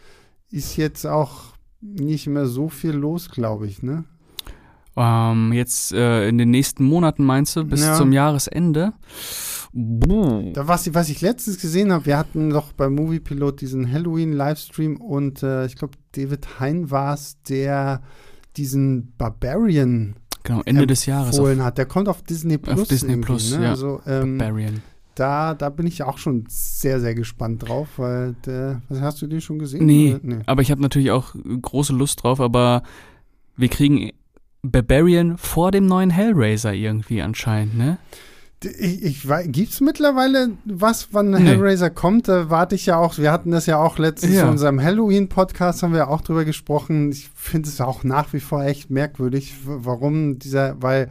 ist jetzt auch nicht mehr so viel los, glaube ich, ne? Ähm, jetzt äh, in den nächsten Monaten meinst du, bis ja. zum Jahresende? Da, was, was ich letztens gesehen habe, wir hatten doch beim Moviepilot diesen Halloween-Livestream und äh, ich glaube, David Hein war es, der diesen Barbarian genau, Ende des Jahres hat. Der kommt auf Disney Plus. Auf Disney Plus, ne? ja. Also, ähm, Barbarian da, da bin ich auch schon sehr, sehr gespannt drauf, weil der, hast du den schon gesehen? Nee, nee. aber ich habe natürlich auch große Lust drauf, aber wir kriegen Barbarian vor dem neuen Hellraiser irgendwie anscheinend, ne? Ich, ich gibt es mittlerweile was, wann nee. Hellraiser kommt? Da warte ich ja auch, wir hatten das ja auch letztens ja. in unserem Halloween-Podcast, haben wir auch drüber gesprochen. Ich finde es auch nach wie vor echt merkwürdig, warum dieser, weil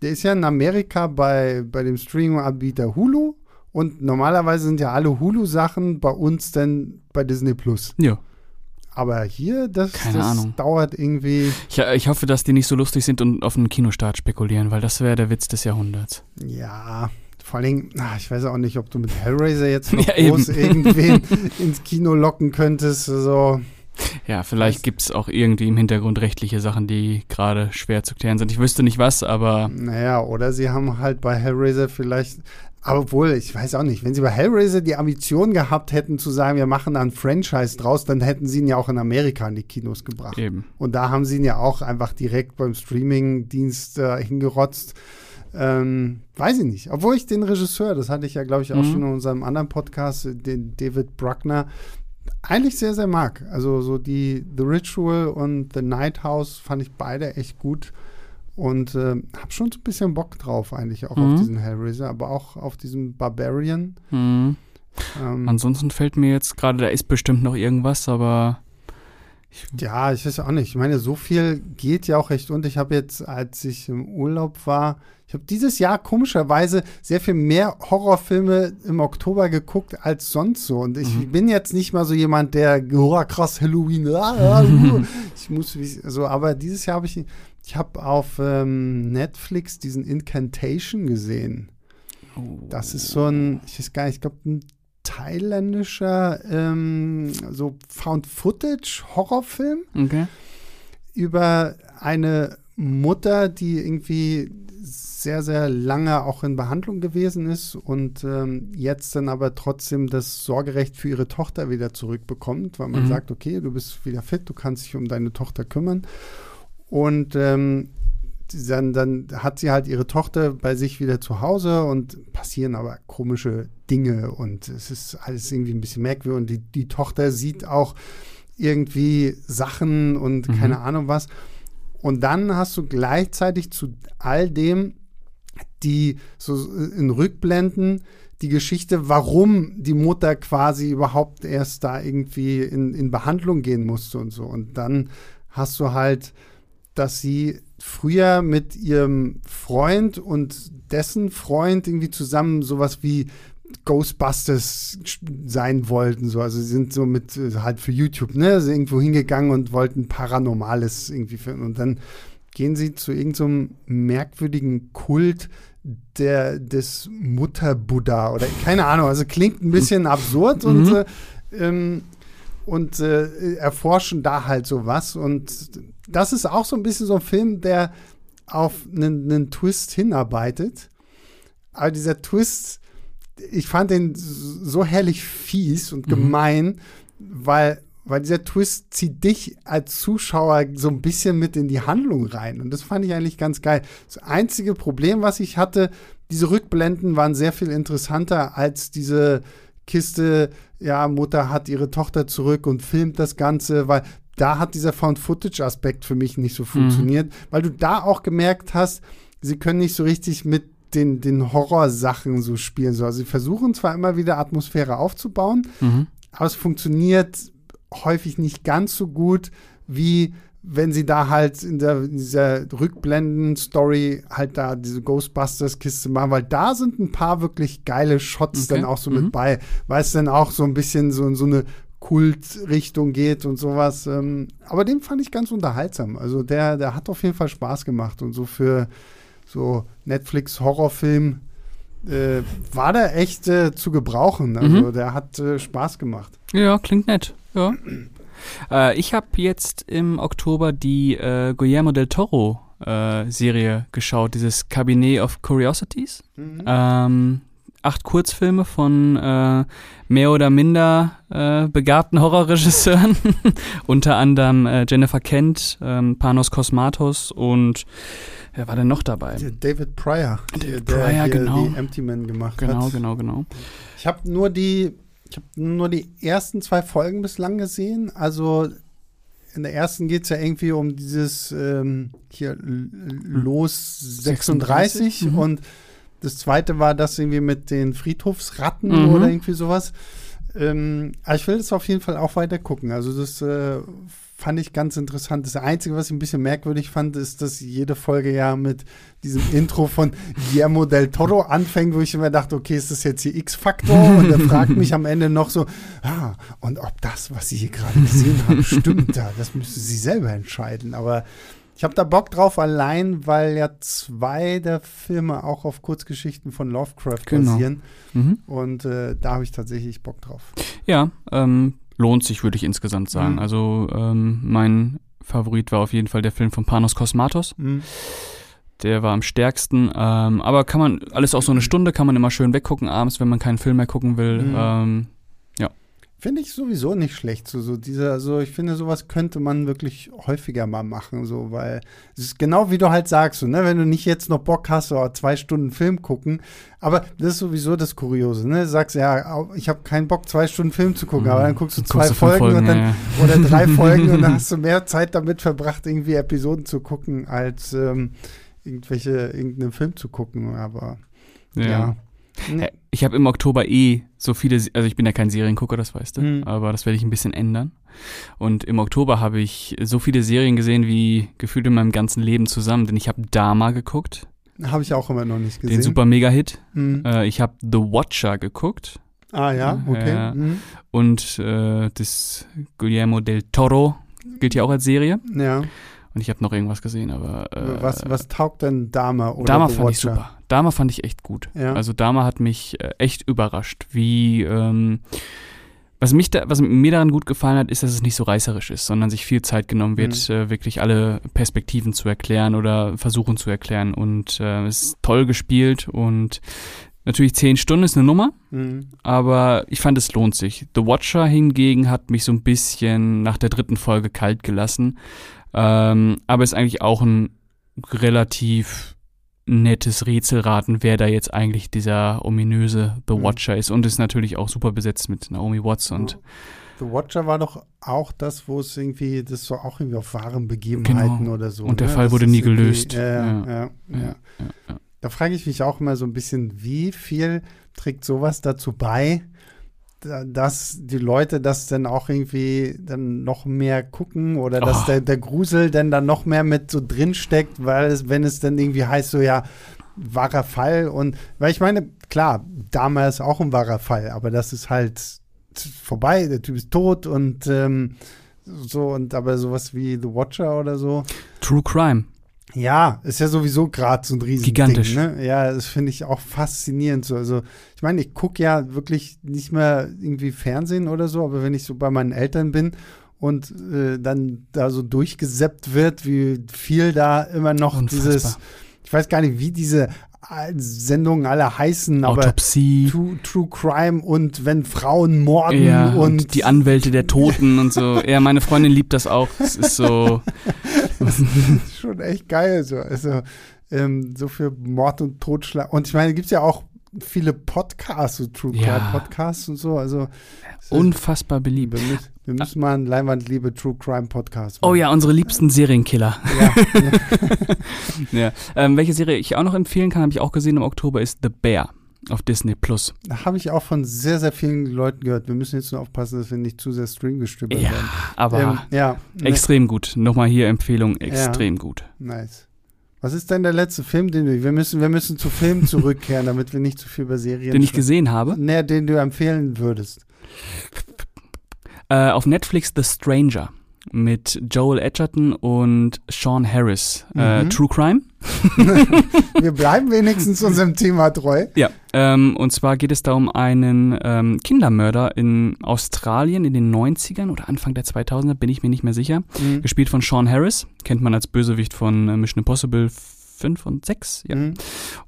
der ist ja in Amerika bei, bei dem Streaming-Anbieter Hulu und normalerweise sind ja alle Hulu-Sachen bei uns dann bei Disney Plus. Ja. Aber hier, das, Keine das Ahnung. dauert irgendwie. Ich, ich, hoffe, dass die nicht so lustig sind und auf einen Kinostart spekulieren, weil das wäre der Witz des Jahrhunderts. Ja, vor allem, ach, ich weiß auch nicht, ob du mit Hellraiser jetzt noch ja, groß irgendwen ins Kino locken könntest. So. Ja, vielleicht gibt es auch irgendwie im Hintergrund rechtliche Sachen, die gerade schwer zu klären sind. Ich wüsste nicht was, aber. Naja, oder sie haben halt bei Hellraiser vielleicht. Aber obwohl, ich weiß auch nicht, wenn sie bei Hellraiser die Ambition gehabt hätten zu sagen, wir machen da ein Franchise draus, dann hätten sie ihn ja auch in Amerika in die Kinos gebracht. Eben. Und da haben sie ihn ja auch einfach direkt beim Streaming-Dienst äh, hingerotzt. Ähm, weiß ich nicht. Obwohl ich den Regisseur, das hatte ich ja, glaube ich, auch Mhm. schon in unserem anderen Podcast, den David Bruckner, eigentlich sehr, sehr mag. Also so die The Ritual und The Night House fand ich beide echt gut. Und äh, habe schon so ein bisschen Bock drauf, eigentlich auch Mhm. auf diesen Hellraiser, aber auch auf diesen Barbarian. Hm. Ähm, Ansonsten fällt mir jetzt gerade, da ist bestimmt noch irgendwas, aber Ja, ich weiß auch nicht. Ich meine, so viel geht ja auch recht. Und ich habe jetzt, als ich im Urlaub war, ich habe dieses Jahr komischerweise sehr viel mehr Horrorfilme im Oktober geguckt als sonst so. Und ich bin jetzt nicht mal so jemand, der, oh, krass, Halloween, ah, ah, uh. ich muss, so, aber dieses Jahr habe ich, ich habe auf ähm, Netflix diesen Incantation gesehen. Das ist so ein, ich weiß gar nicht, ich glaube, ein thailändischer ähm, so Found-Footage-Horrorfilm okay. über eine Mutter, die irgendwie sehr, sehr lange auch in Behandlung gewesen ist und ähm, jetzt dann aber trotzdem das Sorgerecht für ihre Tochter wieder zurückbekommt, weil man Mhm. sagt, okay, du bist wieder fit, du kannst dich um deine Tochter kümmern. Und ähm, dann, dann hat sie halt ihre Tochter bei sich wieder zu Hause und passieren aber komische Dinge und es ist alles irgendwie ein bisschen merkwürdig und die, die Tochter sieht auch irgendwie Sachen und Mhm. keine Ahnung was. Und dann hast du gleichzeitig zu all dem die so in Rückblenden die Geschichte, warum die Mutter quasi überhaupt erst da irgendwie in, in Behandlung gehen musste und so. Und dann hast du halt, dass sie früher mit ihrem Freund und dessen Freund irgendwie zusammen sowas wie Ghostbusters sein wollten. So. Also sie sind so mit halt für YouTube, ne, also irgendwo hingegangen und wollten Paranormales irgendwie finden. Und dann gehen sie zu irgendeinem merkwürdigen Kult der, des Mutter-Buddha oder keine Ahnung. Also klingt ein bisschen absurd und, Mhm. äh, ähm, und äh, erforschen da halt sowas. Und das ist auch so ein bisschen so ein Film, der auf einen, einen Twist hinarbeitet. Aber dieser Twist, ich fand den so herrlich fies und Mhm. gemein, weil, weil dieser Twist zieht dich als Zuschauer so ein bisschen mit in die Handlung rein. Und das fand ich eigentlich ganz geil. Das einzige Problem, was ich hatte, diese Rückblenden waren sehr viel interessanter als diese Kiste, ja, Mutter hat ihre Tochter zurück und filmt das Ganze, weil da hat dieser Found-Footage-Aspekt für mich nicht so funktioniert, weil du da auch gemerkt hast, sie können nicht so richtig mit den, den Horrorsachen so spielen. So. Also sie versuchen zwar immer wieder Atmosphäre aufzubauen, Mhm. aber es funktioniert häufig nicht ganz so gut, wie wenn sie da halt in, der, in dieser Rückblenden-Story halt da diese Ghostbusters-Kiste machen, weil da sind ein paar wirklich geile Shots Okay. dann auch so Mhm. mit bei, weil es dann auch so ein bisschen so in so eine Kultrichtung geht und sowas. Ähm, aber den fand ich ganz unterhaltsam. Also der, der hat auf jeden Fall Spaß gemacht und so für so Netflix-Horrorfilm äh, war der echt äh, zu gebrauchen. Also Mhm. der hat äh, Spaß gemacht. Ja, klingt nett. Ja. Äh, ich habe jetzt im Oktober die äh, Guillermo del Toro äh, Serie geschaut, dieses Cabinet of Curiosities. Ähm, acht Kurzfilme von äh, mehr oder minder äh, begabten Horrorregisseuren, unter anderem äh, Jennifer Kent, ähm, Panos Kosmatos und wer war denn noch dabei? Der David Pryor, David der Pryor, hier genau. die Empty Man gemacht Genau, hat. genau, genau. Ich habe nur die, ich habe nur die ersten zwei Folgen bislang gesehen. Also in der ersten geht es ja irgendwie um dieses ähm, hier L- Los 36 36, mhm. und das zweite war das irgendwie mit den Friedhofsratten Mhm. oder irgendwie sowas. Ähm, aber ich will das auf jeden Fall auch weiter gucken. Also das äh, fand ich ganz interessant. Das Einzige, was ich ein bisschen merkwürdig fand, ist, dass jede Folge ja mit diesem Intro von Guillermo del Toro anfängt, wo ich immer dachte, okay, ist das jetzt hier X-Faktor? Und er fragt mich am Ende noch so, ah, und ob das, was Sie hier gerade gesehen haben, stimmt da? Das müssen Sie selber entscheiden. Aber ich habe da Bock drauf, allein, weil ja zwei der Filme auch auf Kurzgeschichten von Lovecraft Genau. basieren. Mhm. Und äh, da habe ich tatsächlich Bock drauf. Ja, ähm, lohnt sich, würde ich insgesamt sagen. Mhm. Also ähm, mein Favorit war auf jeden Fall der Film von Panos Kosmatos. Mhm. Der war am stärksten. Ähm, aber kann man, alles auch so eine Stunde, kann man immer schön weggucken abends, wenn man keinen Film mehr gucken will. Mhm. Ähm, Finde ich sowieso nicht schlecht. So, so dieser, so, ich finde, sowas könnte man wirklich häufiger mal machen, so, weil es ist genau wie du halt sagst, so, ne, wenn du nicht jetzt noch Bock hast, so zwei Stunden Film gucken, aber das ist sowieso das Kuriose, ne? Du sagst ja, ich habe keinen Bock, zwei Stunden Film zu gucken, aber dann guckst du zwei guckst fünf Folgen, und dann ja. oder drei Folgen und dann hast du mehr Zeit damit verbracht, irgendwie Episoden zu gucken, als ähm, irgendwelche, irgendeinen Film zu gucken. Aber ja. Ja. Nee. Äh, Ich habe im Oktober eh so viele, also ich bin ja kein Seriengucker, das weißt du, Mhm. aber das werde ich ein bisschen ändern. Und im Oktober habe ich so viele Serien gesehen wie gefühlt in meinem ganzen Leben zusammen, denn ich habe Dama geguckt, Habe ich auch immer noch nicht gesehen. den super Mega-Hit. Mhm. Äh, ich habe The Watcher geguckt ah ja, okay. ja. Mhm. und äh, das Guillermo del Toro gilt ja auch als Serie. Ja. Und ich habe noch irgendwas gesehen, aber äh, was, was taugt denn Dama oder Dama The fand ich Watcher? super. Dama fand ich echt gut. Ja. Also Dama hat mich äh, echt überrascht, wie ähm, was mich da, was mir daran gut gefallen hat, ist, dass es nicht so reißerisch ist, sondern sich viel Zeit genommen wird, Mhm. äh, wirklich alle Perspektiven zu erklären oder versuchen zu erklären. Und äh, es ist toll gespielt und natürlich zehn Stunden ist eine Nummer, Mhm. aber ich fand es lohnt sich. The Watcher hingegen hat mich so ein bisschen nach der dritten Folge kalt gelassen, ähm, aber ist eigentlich auch ein relativ nettes Rätselraten, wer da jetzt eigentlich dieser ominöse The Mhm. Watcher ist und ist natürlich auch super besetzt mit Naomi Watts und The Watcher war doch auch das, wo es irgendwie, das war auch irgendwie auf wahren Begebenheiten Genau. oder so. Und der ne? Fall Das wurde nie gelöst. Ja, ja, Ja. ja. Da frage ich mich auch immer so ein bisschen, wie viel trägt sowas dazu bei, dass die Leute das dann auch irgendwie dann noch mehr gucken oder dass Oh. der, der Grusel dann dann noch mehr mit so drin steckt, weil es, wenn es dann irgendwie heißt, so ja, wahrer Fall und, weil ich meine, klar, damals auch ein wahrer Fall, aber das ist halt vorbei, der Typ ist tot und ähm, so und aber sowas wie The Watcher oder so, True Crime. Ja, ist ja sowieso gerade so ein riesen Gigantisch. Ding, ne? Ja, das finde ich auch faszinierend. So. Also, ich meine, ich gucke ja wirklich nicht mehr irgendwie Fernsehen oder so, aber wenn ich so bei meinen Eltern bin und äh, dann da so durchgeseppt wird, wie viel da immer noch Unfassbar. dieses, ich weiß gar nicht, wie diese Sendungen alle heißen, aber Autopsie. True, True Crime und wenn Frauen morden Ja, und, und, die Anwälte der Toten und so. Ja, meine Freundin liebt das auch. Es ist so. ist schon echt geil. So. Also, ähm, so für Mord und Totschlag. Und ich meine, gibt es ja auch viele Podcasts, so True Crime Ja. Podcasts und so. Also, Unfassbar beliebt. wir, müssen, wir müssen mal einen Leinwandliebe True Crime Podcast Oh ja, unsere liebsten Serienkiller. Ja. Ja. Ähm, welche Serie ich auch noch empfehlen kann, habe ich auch gesehen im Oktober, ist The Bear auf Disney Plus. Da habe ich auch von sehr, sehr vielen Leuten gehört. Wir müssen jetzt nur aufpassen, dass wir nicht zu sehr streamgestöbert Ja, werden. aber Ähm, ja, ne, extrem gut. Nochmal hier Empfehlung, extrem gut. nice. Was ist denn der letzte Film, den du, wir müssen, wir müssen zu Filmen zurückkehren, damit wir nicht zu viel über Serien Den ich gesehen habe. Nee, den du empfehlen würdest. Äh, auf Netflix The Stranger mit Joel Edgerton und Sean Harris. Äh, Mhm. True Crime. Wir bleiben wenigstens unserem Thema treu. Ja, ähm, und zwar geht es da um einen ähm, Kindermörder in Australien in den 90ern oder Anfang der 2000er, bin ich mir nicht mehr sicher. Mhm. Gespielt von Sean Harris, kennt man als Bösewicht von äh, Mission Impossible 5 und 6. Ja. Mhm.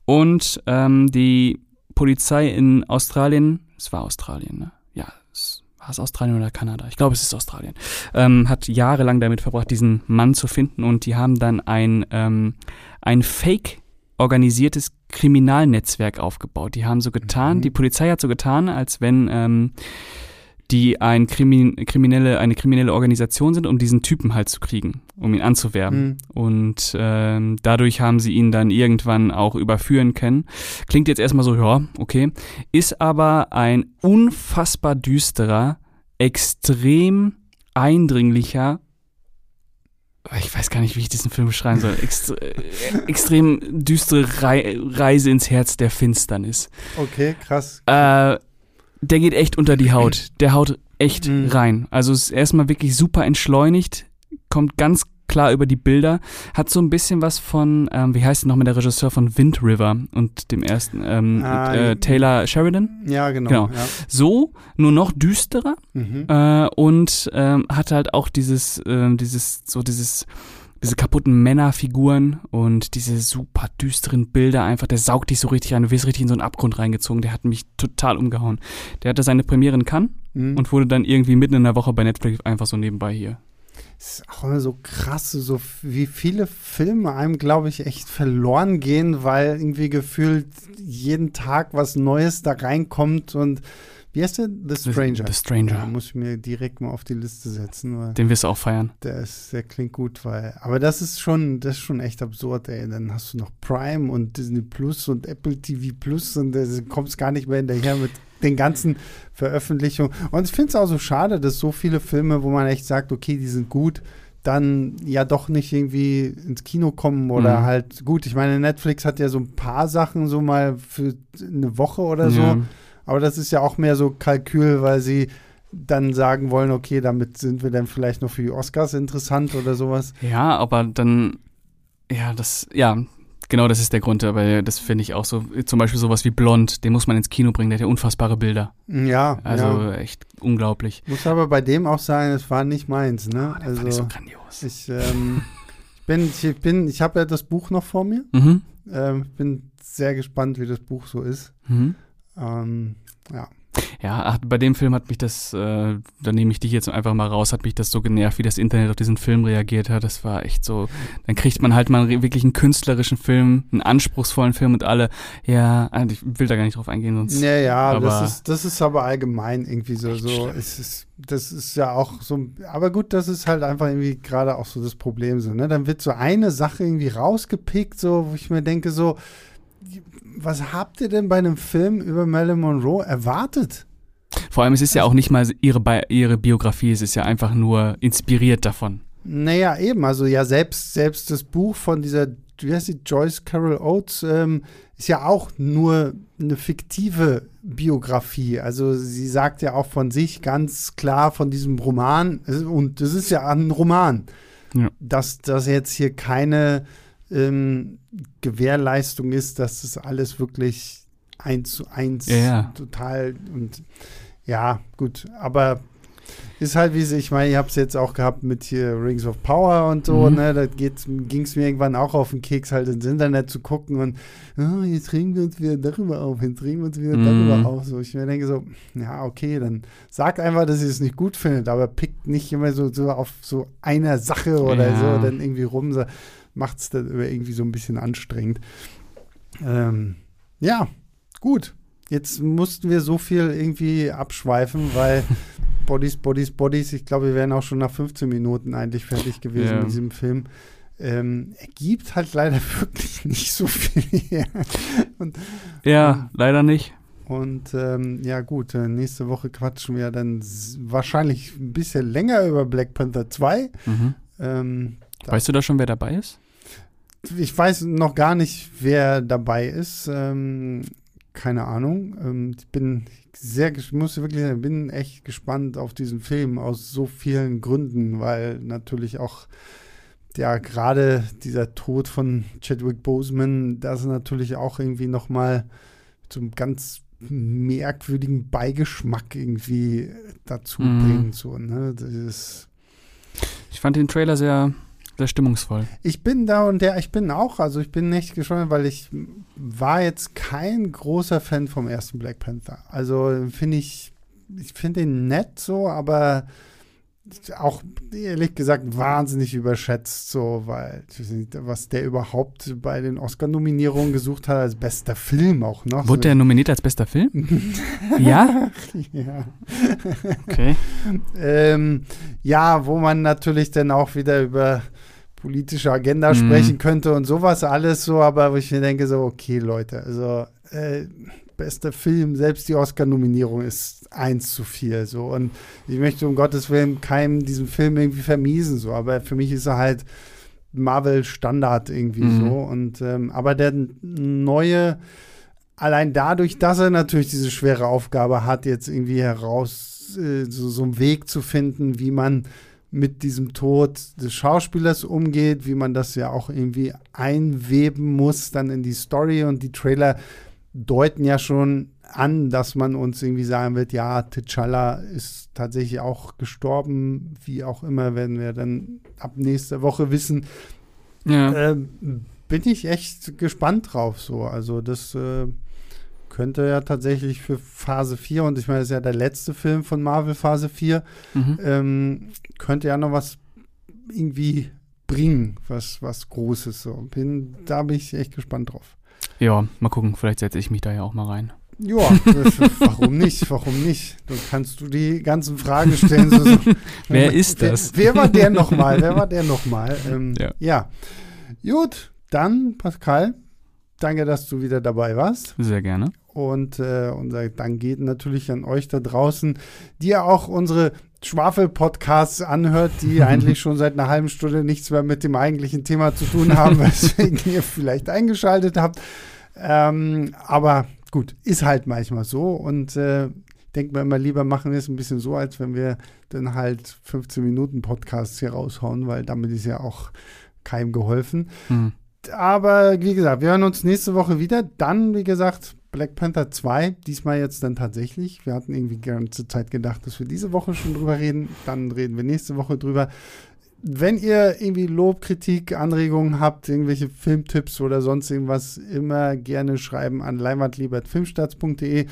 Und ähm, die Polizei in Australien, es war Australien, ne? Ja, es war es Australien oder Kanada? Ich glaube, es ist Australien. Ähm, hat jahrelang damit verbracht, diesen Mann zu finden und die haben dann ein, ähm, ein fake organisiertes Kriminalnetzwerk aufgebaut. Die haben so getan, Mhm. die Polizei hat so getan, als wenn ähm, die ein Krimin kriminelle, eine kriminelle Organisation sind, um diesen Typen halt zu kriegen, um ihn anzuwerben. Mhm. Und ähm, dadurch haben sie ihn dann irgendwann auch überführen können. Klingt jetzt erstmal so, ja, okay. Ist aber ein unfassbar düsterer, extrem eindringlicher, ich weiß gar nicht, wie ich diesen Film beschreiben soll, extre äh, extrem düstere Rei Reise ins Herz der Finsternis. Okay, krass. Äh, der geht echt unter die Haut. Der haut echt Mhm. rein. Also es ist erstmal wirklich super entschleunigt, kommt ganz klar über die Bilder. Hat so ein bisschen was von, ähm, wie heißt nochmal der Regisseur von Wind River und dem ersten, ähm, Ah, äh, Taylor Sheridan? Ja, genau. Genau. Ja. So, nur noch düsterer Mhm. äh, und ähm, hat halt auch dieses, ähm, dieses, so dieses, diese kaputten Männerfiguren und diese super düsteren Bilder einfach, der saugt dich so richtig ein, du wirst richtig in so einen Abgrund reingezogen, der hat mich total umgehauen. Der hatte seine Premiere in Cannes Mhm. und wurde dann irgendwie mitten in der Woche bei Netflix einfach so nebenbei hier. Es ist auch immer so krass, so wie viele Filme einem, glaube ich, echt verloren gehen, weil irgendwie gefühlt jeden Tag was Neues da reinkommt und wie heißt der? The Stranger. The Stranger. Ja, muss ich mir direkt mal auf die Liste setzen, Den wirst du auch feiern. der, ist, der klingt gut, weil. Aber das ist schon, das ist schon echt absurd, ey. Dann hast du noch Prime und Disney Plus und Apple TV Plus und du kommst gar nicht mehr hinterher mit den ganzen Veröffentlichungen. Und ich finde es auch so schade, dass so viele Filme, wo man echt sagt, okay, die sind gut, dann ja doch nicht irgendwie ins Kino kommen oder Mhm. halt gut. Ich meine, Netflix hat ja so ein paar Sachen so mal für eine Woche oder so. Ja. Aber das ist ja auch mehr so Kalkül, weil sie dann sagen wollen, okay, damit sind wir dann vielleicht noch für die Oscars interessant oder sowas. Ja, aber dann, ja, das, ja, genau das ist der Grund, aber das finde ich auch so, zum Beispiel sowas wie Blond, den muss man ins Kino bringen, der hat ja unfassbare Bilder. Ja, Also ja. echt unglaublich. muss aber bei dem auch sagen, es war nicht meins, ne? Ah, den fand ich so also grandios. ich, ähm, ich bin, ich bin, ich habe ja das Buch noch vor mir. Mhm. Ähm, ich bin sehr gespannt, wie das Buch so ist. Mhm. Ähm, ja. Ja, ach, bei dem Film hat mich das, äh, da nehme ich dich jetzt einfach mal raus, hat mich das so genervt, wie das Internet auf diesen Film reagiert hat. Das war echt so, dann kriegt man halt mal wirklich einen künstlerischen Film, einen anspruchsvollen Film und alle, ja, ah, ich will da gar nicht drauf eingehen, sonst. Ja, ja, das ist, das ist aber allgemein irgendwie so, so, es ist, das ist ja auch so, aber gut, das ist halt einfach irgendwie gerade auch so das Problem so, ne, dann wird so eine Sache irgendwie rausgepickt, so, wo ich mir denke so, was habt ihr denn bei einem Film über Marilyn Monroe erwartet? Vor allem, es ist ja auch nicht mal ihre, Bi ihre Biografie, es ist ja einfach nur inspiriert davon. Naja, eben, also ja, selbst, selbst das Buch von dieser, wie heißt die, Joyce Carol Oates, ähm, ist ja auch nur eine fiktive Biografie. Also sie sagt ja auch von sich ganz klar von diesem Roman, und das ist ja ein Roman, Ja. dass das jetzt hier keine ähm, Gewährleistung ist, dass das alles wirklich eins zu eins Ja, ja. total und ja, gut, aber ist halt wie sie, ich meine, ich habe es jetzt auch gehabt mit hier Rings of Power und so, Mhm. ne, da ging es mir irgendwann auch auf den Keks, halt ins Internet zu gucken und oh, jetzt regen wir uns wieder darüber auf, jetzt regen wir uns wieder Mhm. darüber auf. So, ich mir denke so, ja, okay, dann sagt einfach, dass ihr es nicht gut findet, aber pickt nicht immer so, so auf so einer Sache oder Ja. so dann irgendwie rum, so, macht es dann irgendwie so ein bisschen anstrengend. Ähm, ja, gut. Jetzt mussten wir so viel irgendwie abschweifen, weil Bodies, Bodies, Bodies, ich glaube, wir wären auch schon nach 15 Minuten eigentlich fertig gewesen Ja. mit diesem Film. Ähm, er gibt halt leider wirklich nicht so viel. Und, Ja, leider nicht. und ähm, ja, gut, äh, nächste Woche quatschen wir dann wahrscheinlich ein bisschen länger über Black Panther 2. Mhm. Ähm, Weißt du da schon, wer dabei ist? Ich weiß noch gar nicht, wer dabei ist. Ähm, keine Ahnung. Ähm, ich bin sehr, ges- muss wirklich sagen, bin echt gespannt auf diesen Film aus so vielen Gründen, weil natürlich auch ja gerade dieser Tod von Chadwick Boseman, das natürlich auch irgendwie noch mal einen ganz merkwürdigen Beigeschmack irgendwie dazu Mhm. bringt. So, ne? Das ist Ich fand den Trailer sehr, sehr stimmungsvoll. Ich bin da und der, ich bin auch, also ich bin nicht gespannt, weil ich war jetzt kein großer Fan vom ersten Black Panther. Also finde ich, ich finde ihn nett so, aber auch ehrlich gesagt wahnsinnig überschätzt, so, weil was der überhaupt bei den Oscar-Nominierungen gesucht hat als bester Film auch noch. Wurde der nominiert als bester Film? ja? ja. Okay. ähm, ja, wo man natürlich dann auch wieder über politische Agenda Mhm. sprechen könnte und sowas alles so, aber wo ich mir denke, so, okay, Leute, also äh, bester Film, selbst die Oscar-Nominierung ist eins zu viel, so und ich möchte um Gottes Willen keinem diesen Film irgendwie vermiesen, so, aber für mich ist er halt Marvel-Standard irgendwie Mhm. so und ähm, aber der neue allein dadurch, dass er natürlich diese schwere Aufgabe hat, jetzt irgendwie heraus äh, so, so einen Weg zu finden, wie man mit diesem Tod des Schauspielers umgeht, wie man das ja auch irgendwie einweben muss dann in die Story und die Trailer deuten ja schon an, dass man uns irgendwie sagen wird, ja, T'Challa ist tatsächlich auch gestorben, wie auch immer, werden wir dann ab nächster Woche wissen. Ja. Äh, bin ich echt gespannt drauf so. Also das äh, könnte ja tatsächlich für Phase 4, und ich meine, das ist ja der letzte Film von Marvel Phase 4, mhm. ähm, könnte ja noch was irgendwie bringen, was, was Großes. So. Bin, da bin ich echt gespannt drauf. Ja, mal gucken, vielleicht setze ich mich da ja auch mal rein. Ja, warum nicht? Warum nicht? Dann kannst du die ganzen Fragen stellen. So, so. Wer ist das? Wer, wer war der nochmal? Wer war der nochmal? Ähm, ja. ja. Gut, dann, Pascal, danke, dass du wieder dabei warst. Sehr gerne. Und äh, unser Dank geht natürlich an euch da draußen, die ja auch unsere Schwafel-Podcasts anhört, die eigentlich schon seit einer halben Stunde nichts mehr mit dem eigentlichen Thema zu tun haben, weswegen ihr vielleicht eingeschaltet habt. Ähm, aber gut, ist halt manchmal so und äh, denkt mir immer lieber machen wir es ein bisschen so, als wenn wir dann halt 15 Minuten Podcasts hier raushauen, weil damit ist ja auch keinem geholfen. Mhm. Aber wie gesagt, wir hören uns nächste Woche wieder. Dann, wie gesagt, Black Panther 2, diesmal jetzt dann tatsächlich. Wir hatten irgendwie die ganze Zeit gedacht, dass wir diese Woche schon drüber reden. Dann reden wir nächste Woche drüber wenn ihr irgendwie Lob, Kritik, Anregungen habt, irgendwelche Filmtipps oder sonst irgendwas, immer gerne schreiben an leinwandliebertfilmstarts.de.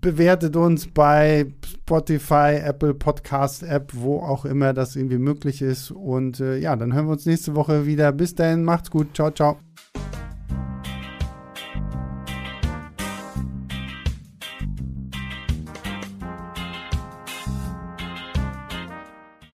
Bewertet uns bei Spotify, Apple Podcast App, wo auch immer das irgendwie möglich ist. Und äh, ja, dann hören wir uns nächste Woche wieder. Bis dahin, macht's gut. Ciao, ciao.